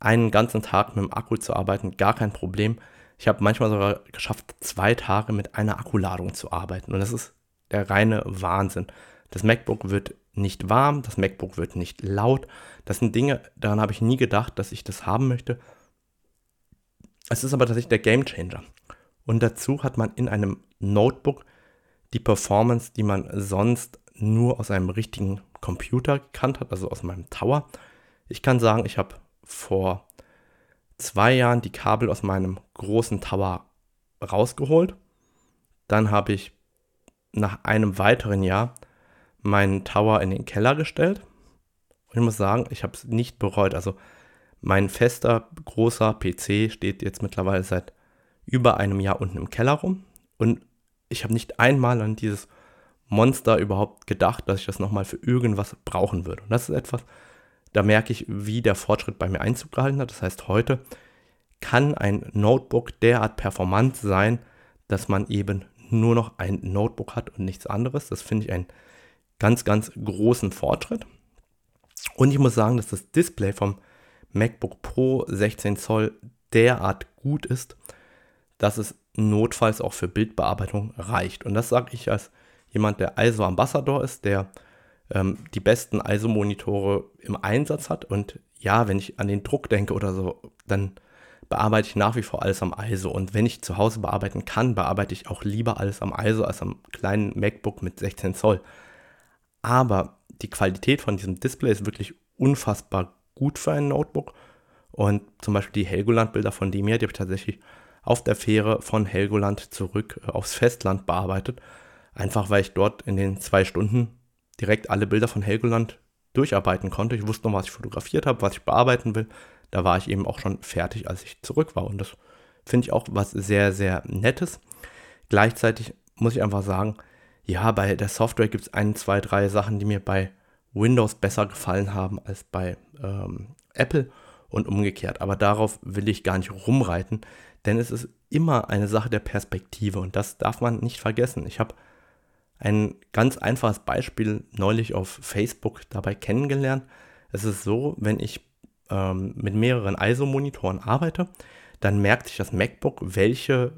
einen ganzen Tag mit dem Akku zu arbeiten, gar kein Problem. Ich habe manchmal sogar geschafft, zwei Tage mit einer Akkuladung zu arbeiten. Und das ist der reine Wahnsinn. Das MacBook wird nicht warm, das MacBook wird nicht laut. Das sind Dinge, daran habe ich nie gedacht, dass ich das haben möchte. Es ist aber tatsächlich der Game Changer. Und dazu hat man in einem Notebook die Performance, die man sonst nur aus einem richtigen Computer gekannt hat, also aus meinem Tower. Ich kann sagen, ich habe vor zwei Jahren die Kabel aus meinem großen Tower rausgeholt. Dann habe ich nach einem weiteren Jahr meinen Tower in den Keller gestellt. Und ich muss sagen, ich habe es nicht bereut. Also mein fester, großer PC steht jetzt mittlerweile seit über einem Jahr unten im Keller rum. Und ich habe nicht einmal an dieses Monster überhaupt gedacht, dass ich das nochmal für irgendwas brauchen würde. Und das ist etwas, da merke ich, wie der Fortschritt bei mir Einzug gehalten hat. Das heißt, heute kann ein Notebook derart performant sein, dass man eben nur noch ein Notebook hat und nichts anderes. Das finde ich einen ganz, ganz großen Fortschritt. Und ich muss sagen, dass das Display vom MacBook Pro 16 Zoll derart gut ist, dass es notfalls auch für Bildbearbeitung reicht. Und das sage ich als jemand, der ISO Ambassador ist, der ähm, die besten ISO-Monitore im Einsatz hat. Und ja, wenn ich an den Druck denke oder so, dann bearbeite ich nach wie vor alles am ISO. Und wenn ich zu Hause bearbeiten kann, bearbeite ich auch lieber alles am ISO als am kleinen MacBook mit 16 Zoll. Aber die Qualität von diesem Display ist wirklich unfassbar gut für ein Notebook. Und zum Beispiel die Helgoland-Bilder von dem hier, die habe ich tatsächlich auf der Fähre von Helgoland zurück äh, aufs Festland bearbeitet. Einfach weil ich dort in den zwei Stunden direkt alle Bilder von Helgoland durcharbeiten konnte. Ich wusste noch, was ich fotografiert habe, was ich bearbeiten will. Da war ich eben auch schon fertig, als ich zurück war. Und das finde ich auch was sehr, sehr Nettes. Gleichzeitig muss ich einfach sagen, ja, bei der Software gibt es ein, zwei, drei Sachen, die mir bei Windows besser gefallen haben als bei ähm, Apple und umgekehrt. Aber darauf will ich gar nicht rumreiten, denn es ist immer eine Sache der Perspektive und das darf man nicht vergessen. Ich habe ein ganz einfaches Beispiel neulich auf Facebook dabei kennengelernt. Es ist so, wenn ich ähm, mit mehreren ISO-Monitoren arbeite, dann merkt sich das MacBook, welche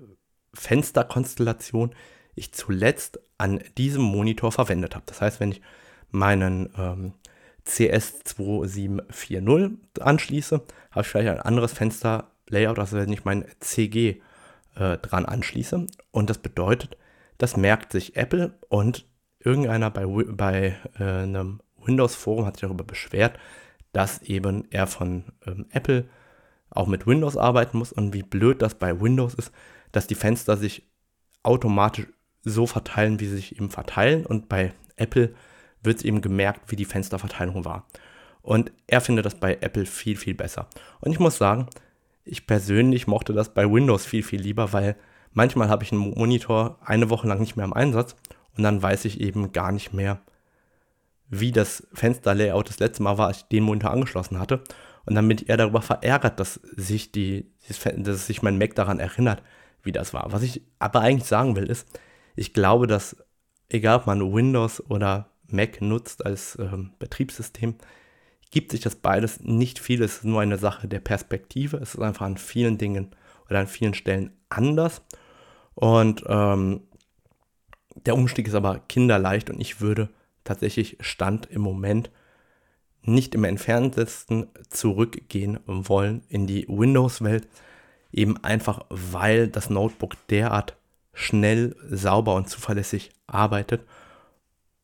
Fensterkonstellation ich zuletzt an diesem Monitor verwendet habe. Das heißt, wenn ich meinen ähm, CS2740 anschließe, habe ich vielleicht ein anderes Fensterlayout, als wenn ich mein CG äh, dran anschließe. Und das bedeutet, das merkt sich Apple und irgendeiner bei, bei äh, einem Windows-Forum hat sich darüber beschwert, dass eben er von ähm, Apple auch mit Windows arbeiten muss und wie blöd das bei Windows ist, dass die Fenster sich automatisch so verteilen, wie sie sich eben verteilen und bei Apple wird es eben gemerkt, wie die Fensterverteilung war. Und er findet das bei Apple viel, viel besser. Und ich muss sagen, ich persönlich mochte das bei Windows viel, viel lieber, weil manchmal habe ich einen Monitor eine Woche lang nicht mehr im Einsatz und dann weiß ich eben gar nicht mehr, wie das Fensterlayout das letzte Mal war, als ich den Monitor angeschlossen hatte. Und dann bin ich eher darüber verärgert, dass sich, die, dass sich mein Mac daran erinnert, wie das war. Was ich aber eigentlich sagen will, ist, ich glaube, dass egal ob man Windows oder Mac nutzt als ähm, Betriebssystem, gibt sich das beides nicht viel. Es ist nur eine Sache der Perspektive. Es ist einfach an vielen Dingen oder an vielen Stellen anders. Und ähm, der Umstieg ist aber kinderleicht und ich würde tatsächlich Stand im Moment nicht im entferntesten zurückgehen wollen in die Windows-Welt. Eben einfach, weil das Notebook derart schnell, sauber und zuverlässig arbeitet.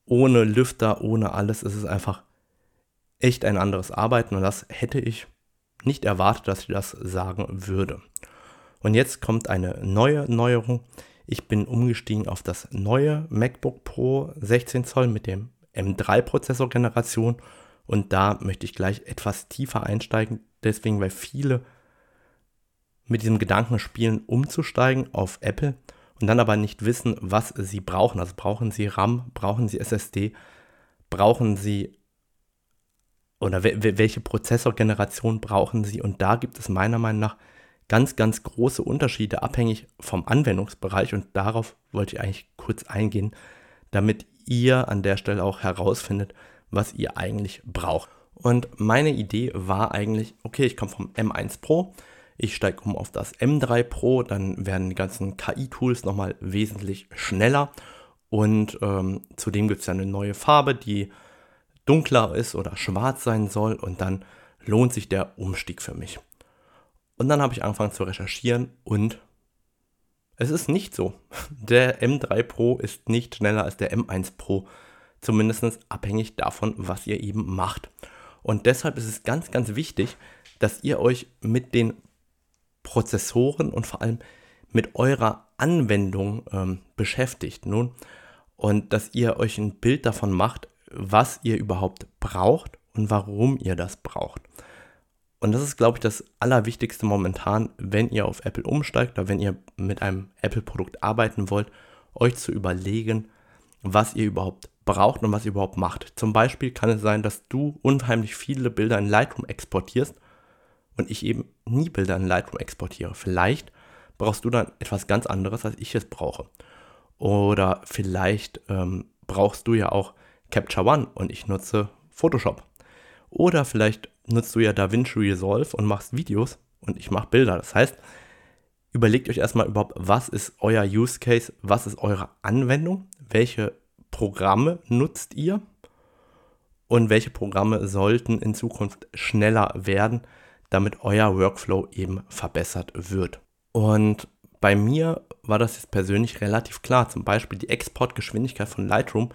Ohne Lüfter, ohne alles. Es ist einfach echt ein anderes Arbeiten und das hätte ich nicht erwartet, dass ich das sagen würde. Und jetzt kommt eine neue Neuerung. Ich bin umgestiegen auf das neue MacBook Pro 16 Zoll mit dem M3-Prozessor-Generation und da möchte ich gleich etwas tiefer einsteigen. Deswegen, weil viele mit diesem Gedanken spielen, umzusteigen auf Apple und dann aber nicht wissen, was sie brauchen. Also brauchen sie RAM, brauchen sie SSD, brauchen sie oder welche Prozessorgeneration brauchen sie. Und da gibt es meiner Meinung nach ganz, ganz große Unterschiede, abhängig vom Anwendungsbereich. Und darauf wollte ich eigentlich kurz eingehen, damit ihr an der Stelle auch herausfindet, was ihr eigentlich braucht. Und meine Idee war eigentlich, okay, ich komme vom M1 Pro, Ich steige um auf das M3 Pro, dann werden die ganzen KI-Tools nochmal wesentlich schneller. Und ähm, zudem gibt es ja eine neue Farbe, die dunkler ist oder schwarz sein soll. Und dann lohnt sich der Umstieg für mich. Und dann habe ich angefangen zu recherchieren und es ist nicht so. Der M3 Pro ist nicht schneller als der M1 Pro. Zumindest abhängig davon, was ihr eben macht. Und deshalb ist es ganz, ganz wichtig, dass ihr euch mit den Prozessoren und vor allem mit eurer Anwendung ähm, beschäftigt nun und dass ihr euch ein Bild davon macht, was ihr überhaupt braucht und warum ihr das braucht. Und das ist, glaube ich, das Allerwichtigste momentan, wenn ihr auf Apple umsteigt oder wenn ihr mit einem Apple-Produkt arbeiten wollt, euch zu überlegen, was ihr überhaupt braucht und was ihr überhaupt macht. Zum Beispiel kann es sein, dass du unheimlich viele Bilder in Lightroom exportierst und ich eben nie Bilder in Lightroom exportiere. Vielleicht brauchst du dann etwas ganz anderes, als ich es brauche. Oder vielleicht ähm, brauchst du ja auch Capture One und ich nutze Photoshop. Oder vielleicht nutzt du ja DaVinci Resolve und machst Videos und ich mache Bilder. Das heißt, überlegt euch erstmal überhaupt, was ist euer Use Case, was ist eure Anwendung, welche Programme nutzt ihr und welche Programme sollten in Zukunft schneller werden, damit euer Workflow eben verbessert wird. Und bei mir war das jetzt persönlich relativ klar. Zum Beispiel die Exportgeschwindigkeit von Lightroom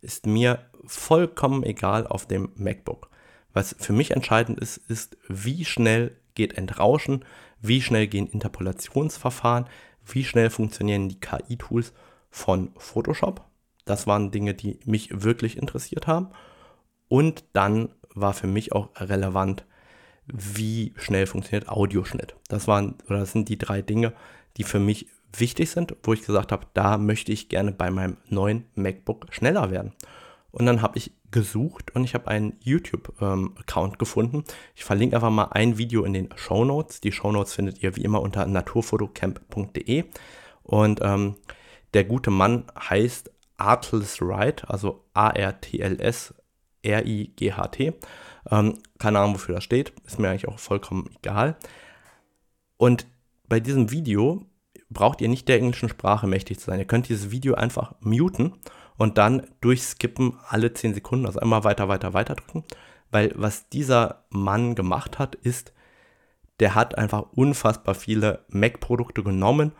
ist mir vollkommen egal auf dem MacBook. Was für mich entscheidend ist, ist, wie schnell geht Entrauschen, wie schnell gehen Interpolationsverfahren, wie schnell funktionieren die KI-Tools von Photoshop. Das waren Dinge, die mich wirklich interessiert haben. Und dann war für mich auch relevant, wie schnell funktioniert Audioschnitt. Das waren oder das sind die drei Dinge, die für mich wichtig sind, wo ich gesagt habe, da möchte ich gerne bei meinem neuen MacBook schneller werden. Und dann habe ich gesucht und ich habe einen YouTube-Account ähm, gefunden. Ich verlinke einfach mal ein Video in den Show Notes. Die Show Notes findet ihr wie immer unter naturfotocamp.de. Und ähm, der gute Mann heißt Artles Wright, also A-R-T-L-S R-I-G-H-T. Ähm, keine Ahnung, wofür das steht. Ist mir eigentlich auch vollkommen egal. Und bei diesem Video braucht ihr nicht der englischen Sprache mächtig zu sein. Ihr könnt dieses Video einfach muten und dann durchskippen alle 10 Sekunden, also einmal weiter, weiter, weiter drücken. Weil was dieser Mann gemacht hat, ist, der hat einfach unfassbar viele Mac-Produkte genommen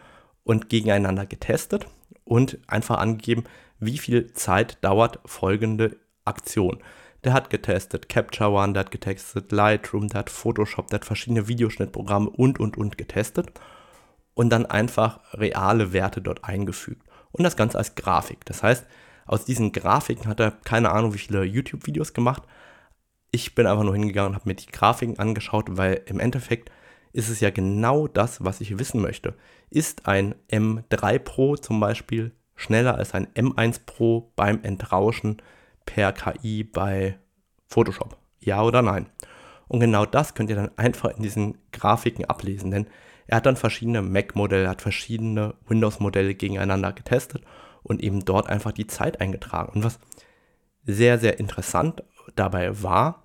und gegeneinander getestet und einfach angegeben, wie viel Zeit dauert folgende Aktion. Der hat getestet Capture One, der hat getestet Lightroom, der hat Photoshop, der hat verschiedene Videoschnittprogramme und, und, und getestet und dann einfach reale Werte dort eingefügt. Und das Ganze als Grafik. Das heißt, aus diesen Grafiken hat er keine Ahnung, wie viele YouTube-Videos gemacht. Ich bin einfach nur hingegangen und habe mir die Grafiken angeschaut, weil im Endeffekt ist es ja genau das, was ich wissen möchte. Ist ein M3 Pro zum Beispiel schneller als ein M1 Pro beim Entrauschen per KI bei Photoshop? Ja oder nein? Und genau das könnt ihr dann einfach in diesen Grafiken ablesen, denn er hat dann verschiedene Mac-Modelle, hat verschiedene Windows-Modelle gegeneinander getestet und eben dort einfach die Zeit eingetragen. Und was sehr, sehr interessant dabei war,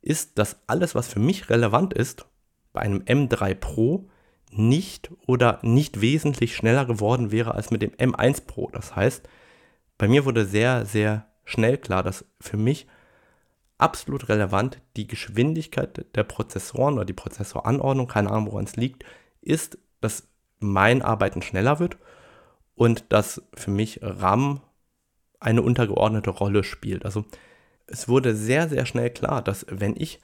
ist, dass alles, was für mich relevant ist, bei einem M3 Pro nicht oder nicht wesentlich schneller geworden wäre als mit dem M1 Pro. Das heißt, bei mir wurde sehr, sehr schnell klar, dass für mich absolut relevant die Geschwindigkeit der Prozessoren oder die Prozessoranordnung, keine Ahnung, woran es liegt, ist, dass mein Arbeiten schneller wird und dass für mich RAM eine untergeordnete Rolle spielt. Also es wurde sehr, sehr schnell klar, dass wenn ich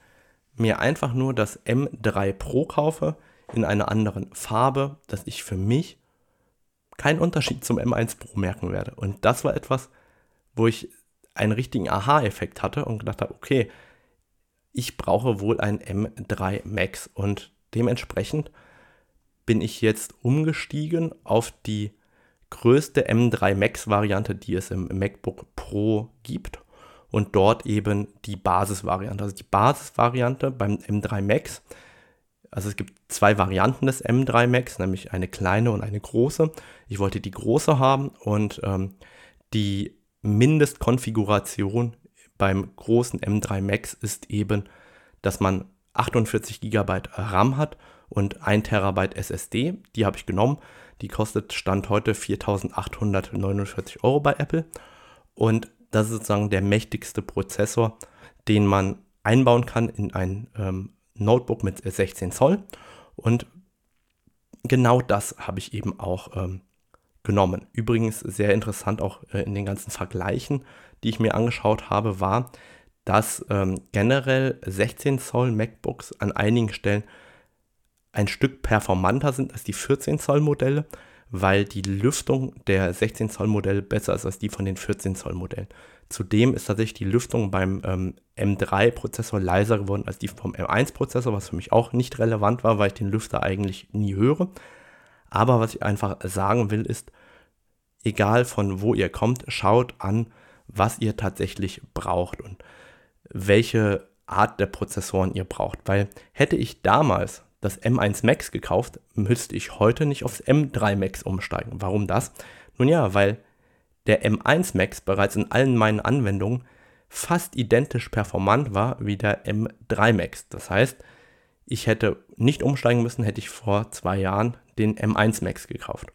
mir einfach nur das M3 Pro kaufe in einer anderen Farbe, dass ich für mich keinen Unterschied zum M1 Pro merken werde. Und das war etwas, wo ich einen richtigen Aha-Effekt hatte und gedacht habe, okay, ich brauche wohl ein M3 Max und dementsprechend bin ich jetzt umgestiegen auf die größte M3 Max Variante, die es im MacBook Pro gibt und dort eben die Basisvariante. Also die Basisvariante beim M3 Max, also es gibt zwei Varianten des M3 Max, nämlich eine kleine und eine große. Ich wollte die große haben und ähm, die Mindestkonfiguration beim großen M3 Max ist eben, dass man 48 GB RAM hat und 1 Terabyte SSD. Die habe ich genommen. Die kostet Stand heute 4.849 Euro bei Apple. Und das ist sozusagen der mächtigste Prozessor, den man einbauen kann in ein ähm, Notebook mit 16 Zoll. Und genau das habe ich eben auch ähm, genommen. Übrigens sehr interessant auch äh, in den ganzen Vergleichen, die ich mir angeschaut habe, war, dass ähm, generell 16 Zoll MacBooks an einigen Stellen ein Stück performanter sind als die 14 Zoll Modelle, weil die Lüftung der 16 Zoll Modelle besser ist als die von den 14 Zoll Modellen. Zudem ist tatsächlich die Lüftung beim ähm, M3-Prozessor leiser geworden als die vom M1-Prozessor, was für mich auch nicht relevant war, weil ich den Lüfter eigentlich nie höre. Aber was ich einfach sagen will, ist, egal von wo ihr kommt, schaut an, was ihr tatsächlich braucht und welche Art der Prozessoren ihr braucht. Weil hätte ich damals das M1 Max gekauft, müsste ich heute nicht aufs M3 Max umsteigen. Warum das? Nun ja, weil der M1 Max bereits in allen meinen Anwendungen fast identisch performant war wie der M3 Max. Das heißt, ich hätte nicht umsteigen müssen, hätte ich vor zwei Jahren den M1 Max gekauft.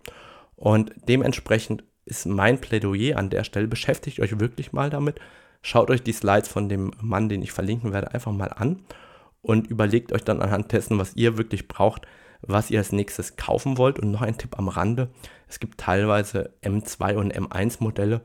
Und dementsprechend ist mein Plädoyer an der Stelle, beschäftigt euch wirklich mal damit, schaut euch die Slides von dem Mann, den ich verlinken werde, einfach mal an und überlegt euch dann anhand dessen, was ihr wirklich braucht, was ihr als nächstes kaufen wollt. Und noch ein Tipp am Rande, es gibt teilweise M2 und M1 Modelle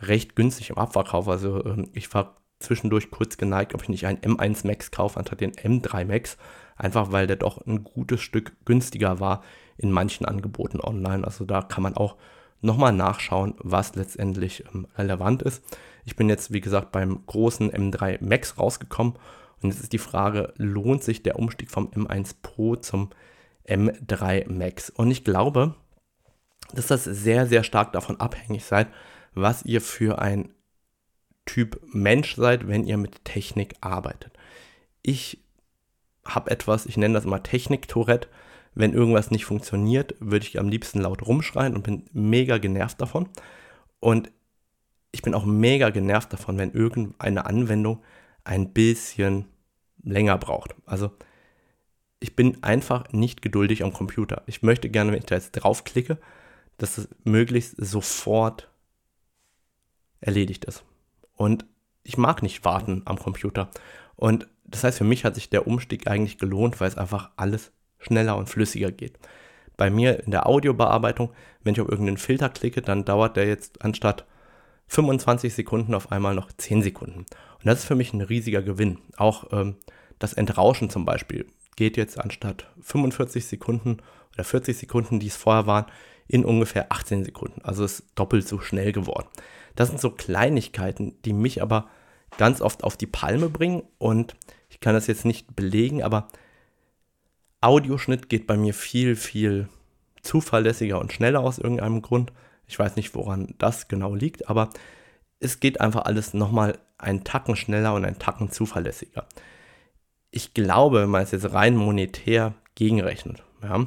recht günstig im Abverkauf. Also ähm, ich war zwischendurch kurz geneigt, ob ich nicht einen M1 Max kaufe anstatt den M3 Max, einfach weil der doch ein gutes Stück günstiger war in manchen Angeboten online. Also da kann man auch nochmal nachschauen, was letztendlich ähm, relevant ist. Ich bin jetzt, wie gesagt, beim großen M3 Max rausgekommen und jetzt ist die Frage, lohnt sich der Umstieg vom M1 Pro zum M3 Max? Und ich glaube, dass das sehr, sehr stark davon abhängig seid, was ihr für ein Typ Mensch seid, wenn ihr mit Technik arbeitet. Ich habe etwas, ich nenne das immer Technik-Tourette. Wenn irgendwas nicht funktioniert, würde ich am liebsten laut rumschreien und bin mega genervt davon. Und ich bin auch mega genervt davon, wenn irgendeine Anwendung ein bisschen länger braucht. Also ich bin einfach nicht geduldig am Computer. Ich möchte gerne, wenn ich da jetzt draufklicke, dass es möglichst sofort erledigt ist. Und ich mag nicht warten am Computer. Und das heißt, für mich hat sich der Umstieg eigentlich gelohnt, weil es einfach alles schneller und flüssiger geht. Bei mir in der Audiobearbeitung, wenn ich auf irgendeinen Filter klicke, dann dauert der jetzt anstatt 25 Sekunden auf einmal noch 10 Sekunden. Und das ist für mich ein riesiger Gewinn. Auch ähm, das Entrauschen zum Beispiel geht jetzt anstatt 45 Sekunden oder 40 Sekunden, die es vorher waren, in ungefähr 18 Sekunden. Also ist doppelt so schnell geworden. Das sind so Kleinigkeiten, die mich aber ganz oft auf die Palme bringen und ich kann das jetzt nicht belegen, aber Audioschnitt geht bei mir viel, viel zuverlässiger und schneller aus irgendeinem Grund. Ich weiß nicht, woran das genau liegt, aber es geht einfach alles nochmal einen Tacken schneller und einen Tacken zuverlässiger. Ich glaube, wenn man es jetzt rein monetär gegenrechnet, ja,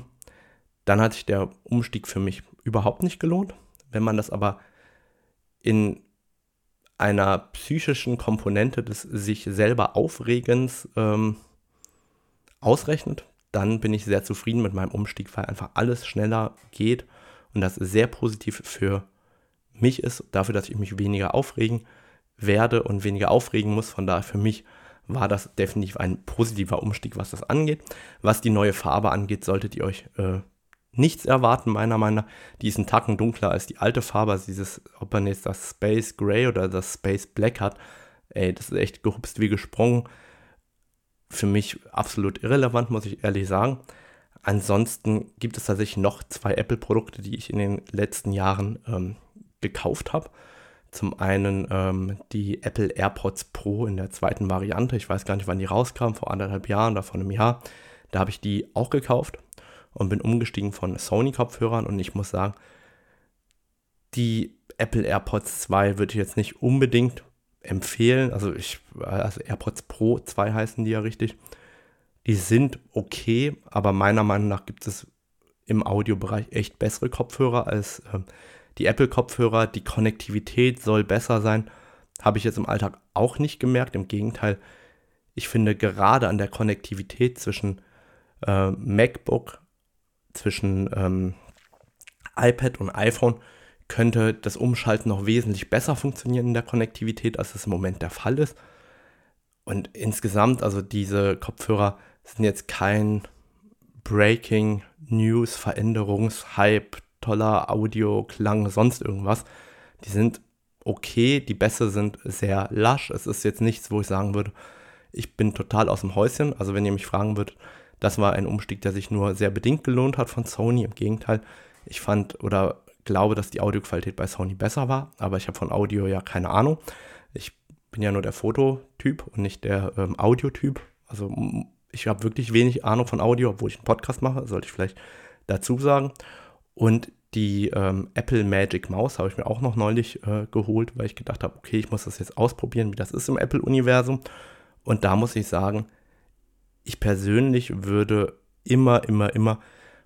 dann hat sich der Umstieg für mich überhaupt nicht gelohnt. Wenn man das aber in einer psychischen Komponente des sich selber Aufregens ähm, ausrechnet, dann bin ich sehr zufrieden mit meinem Umstieg, weil einfach alles schneller geht und das sehr positiv für mich ist, dafür, dass ich mich weniger aufregen werde und weniger aufregen muss. Von daher für mich war das definitiv ein positiver Umstieg, was das angeht. Was die neue Farbe angeht, solltet ihr euch äh, nichts erwarten, meiner Meinung nach. Die ist ein Tacken dunkler als die alte Farbe. Also dieses, ob man jetzt das Space Gray oder das Space Black hat, ey, das ist echt gehupst wie gesprungen. Für mich absolut irrelevant, muss ich ehrlich sagen. Ansonsten gibt es tatsächlich noch zwei Apple-Produkte, die ich in den letzten Jahren ähm, gekauft habe. Zum einen ähm, die Apple AirPods Pro in der zweiten Variante. Ich weiß gar nicht, wann die rauskam, vor anderthalb Jahren oder vor einem Jahr. Da habe ich die auch gekauft und bin umgestiegen von Sony-Kopfhörern und ich muss sagen, die Apple AirPods 2 würde ich jetzt nicht unbedingt empfehlen. Also ich, also AirPods Pro 2 heißen die ja richtig. Die sind okay, aber meiner Meinung nach gibt es im Audiobereich echt bessere Kopfhörer als äh, die Apple-Kopfhörer. Die Konnektivität soll besser sein. Habe ich jetzt im Alltag auch nicht gemerkt. Im Gegenteil, ich finde gerade an der Konnektivität zwischen äh, MacBook, zwischen ähm, iPad und iPhone könnte das Umschalten noch wesentlich besser funktionieren in der Konnektivität, als es im Moment der Fall ist. Und insgesamt, also diese Kopfhörer sind jetzt kein Breaking News, Veränderungshype, toller Audio, Klang, sonst irgendwas. Die sind okay, die Bässe sind sehr lasch. Es ist jetzt nichts, wo ich sagen würde, ich bin total aus dem Häuschen. Also wenn ihr mich fragen würdet, das war ein Umstieg, der sich nur sehr bedingt gelohnt hat von Sony. Im Gegenteil, ich fand oder glaube, dass die Audioqualität bei Sony besser war, aber ich habe von Audio ja keine Ahnung. Ich bin ja nur der Fototyp und nicht der ähm, Audiotyp. Also ich habe wirklich wenig Ahnung von Audio, obwohl ich einen Podcast mache, sollte ich vielleicht dazu sagen. Und die ähm, Apple Magic Maus habe ich mir auch noch neulich äh, geholt, weil ich gedacht habe, okay, ich muss das jetzt ausprobieren, wie das ist im Apple-Universum. Und da muss ich sagen, ich persönlich würde immer, immer, immer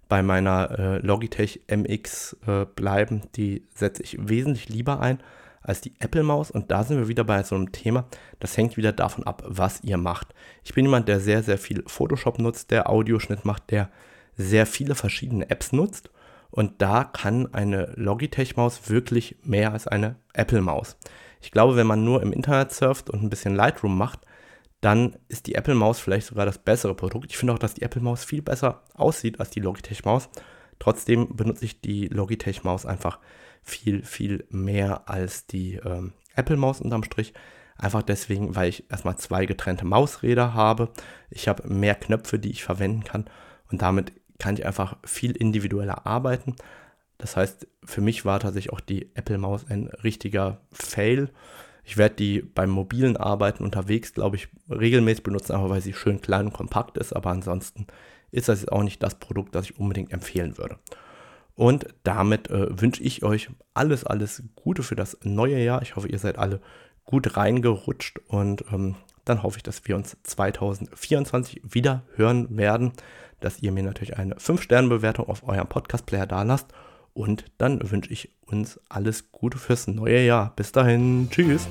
bei meiner äh, Logitech MX äh, bleiben. Die setze ich wesentlich lieber ein als die Apple-Maus. Und da sind wir wieder bei so einem Thema, das hängt wieder davon ab, was ihr macht. Ich bin jemand, der sehr, sehr viel Photoshop nutzt, der Audioschnitt macht, der sehr viele verschiedene Apps nutzt. Und da kann eine Logitech-Maus wirklich mehr als eine Apple-Maus. Ich glaube, wenn man nur im Internet surft und ein bisschen Lightroom macht, dann ist die Apple-Maus vielleicht sogar das bessere Produkt. Ich finde auch, dass die Apple-Maus viel besser aussieht als die Logitech-Maus. Trotzdem benutze ich die Logitech-Maus einfach viel, viel mehr als die ähm, Apple-Maus unterm Strich. Einfach deswegen, weil ich erstmal zwei getrennte Mausräder habe. Ich habe mehr Knöpfe, die ich verwenden kann. Und damit kann ich einfach viel individueller arbeiten. Das heißt, für mich war tatsächlich auch die Apple-Maus ein richtiger Fail. Ich werde die beim mobilen Arbeiten unterwegs, glaube ich, regelmäßig benutzen, aber weil sie schön klein und kompakt ist. Aber ansonsten ist das jetzt auch nicht das Produkt, das ich unbedingt empfehlen würde. Und damit äh, wünsche ich euch alles, alles Gute für das neue Jahr. Ich hoffe, ihr seid alle gut reingerutscht und ähm, dann hoffe ich, dass wir uns 2024 wieder hören werden, dass ihr mir natürlich eine 5-Sterne-Bewertung auf eurem Podcast-Player da lasst und dann wünsche ich uns alles Gute fürs neue Jahr. Bis dahin, tschüss.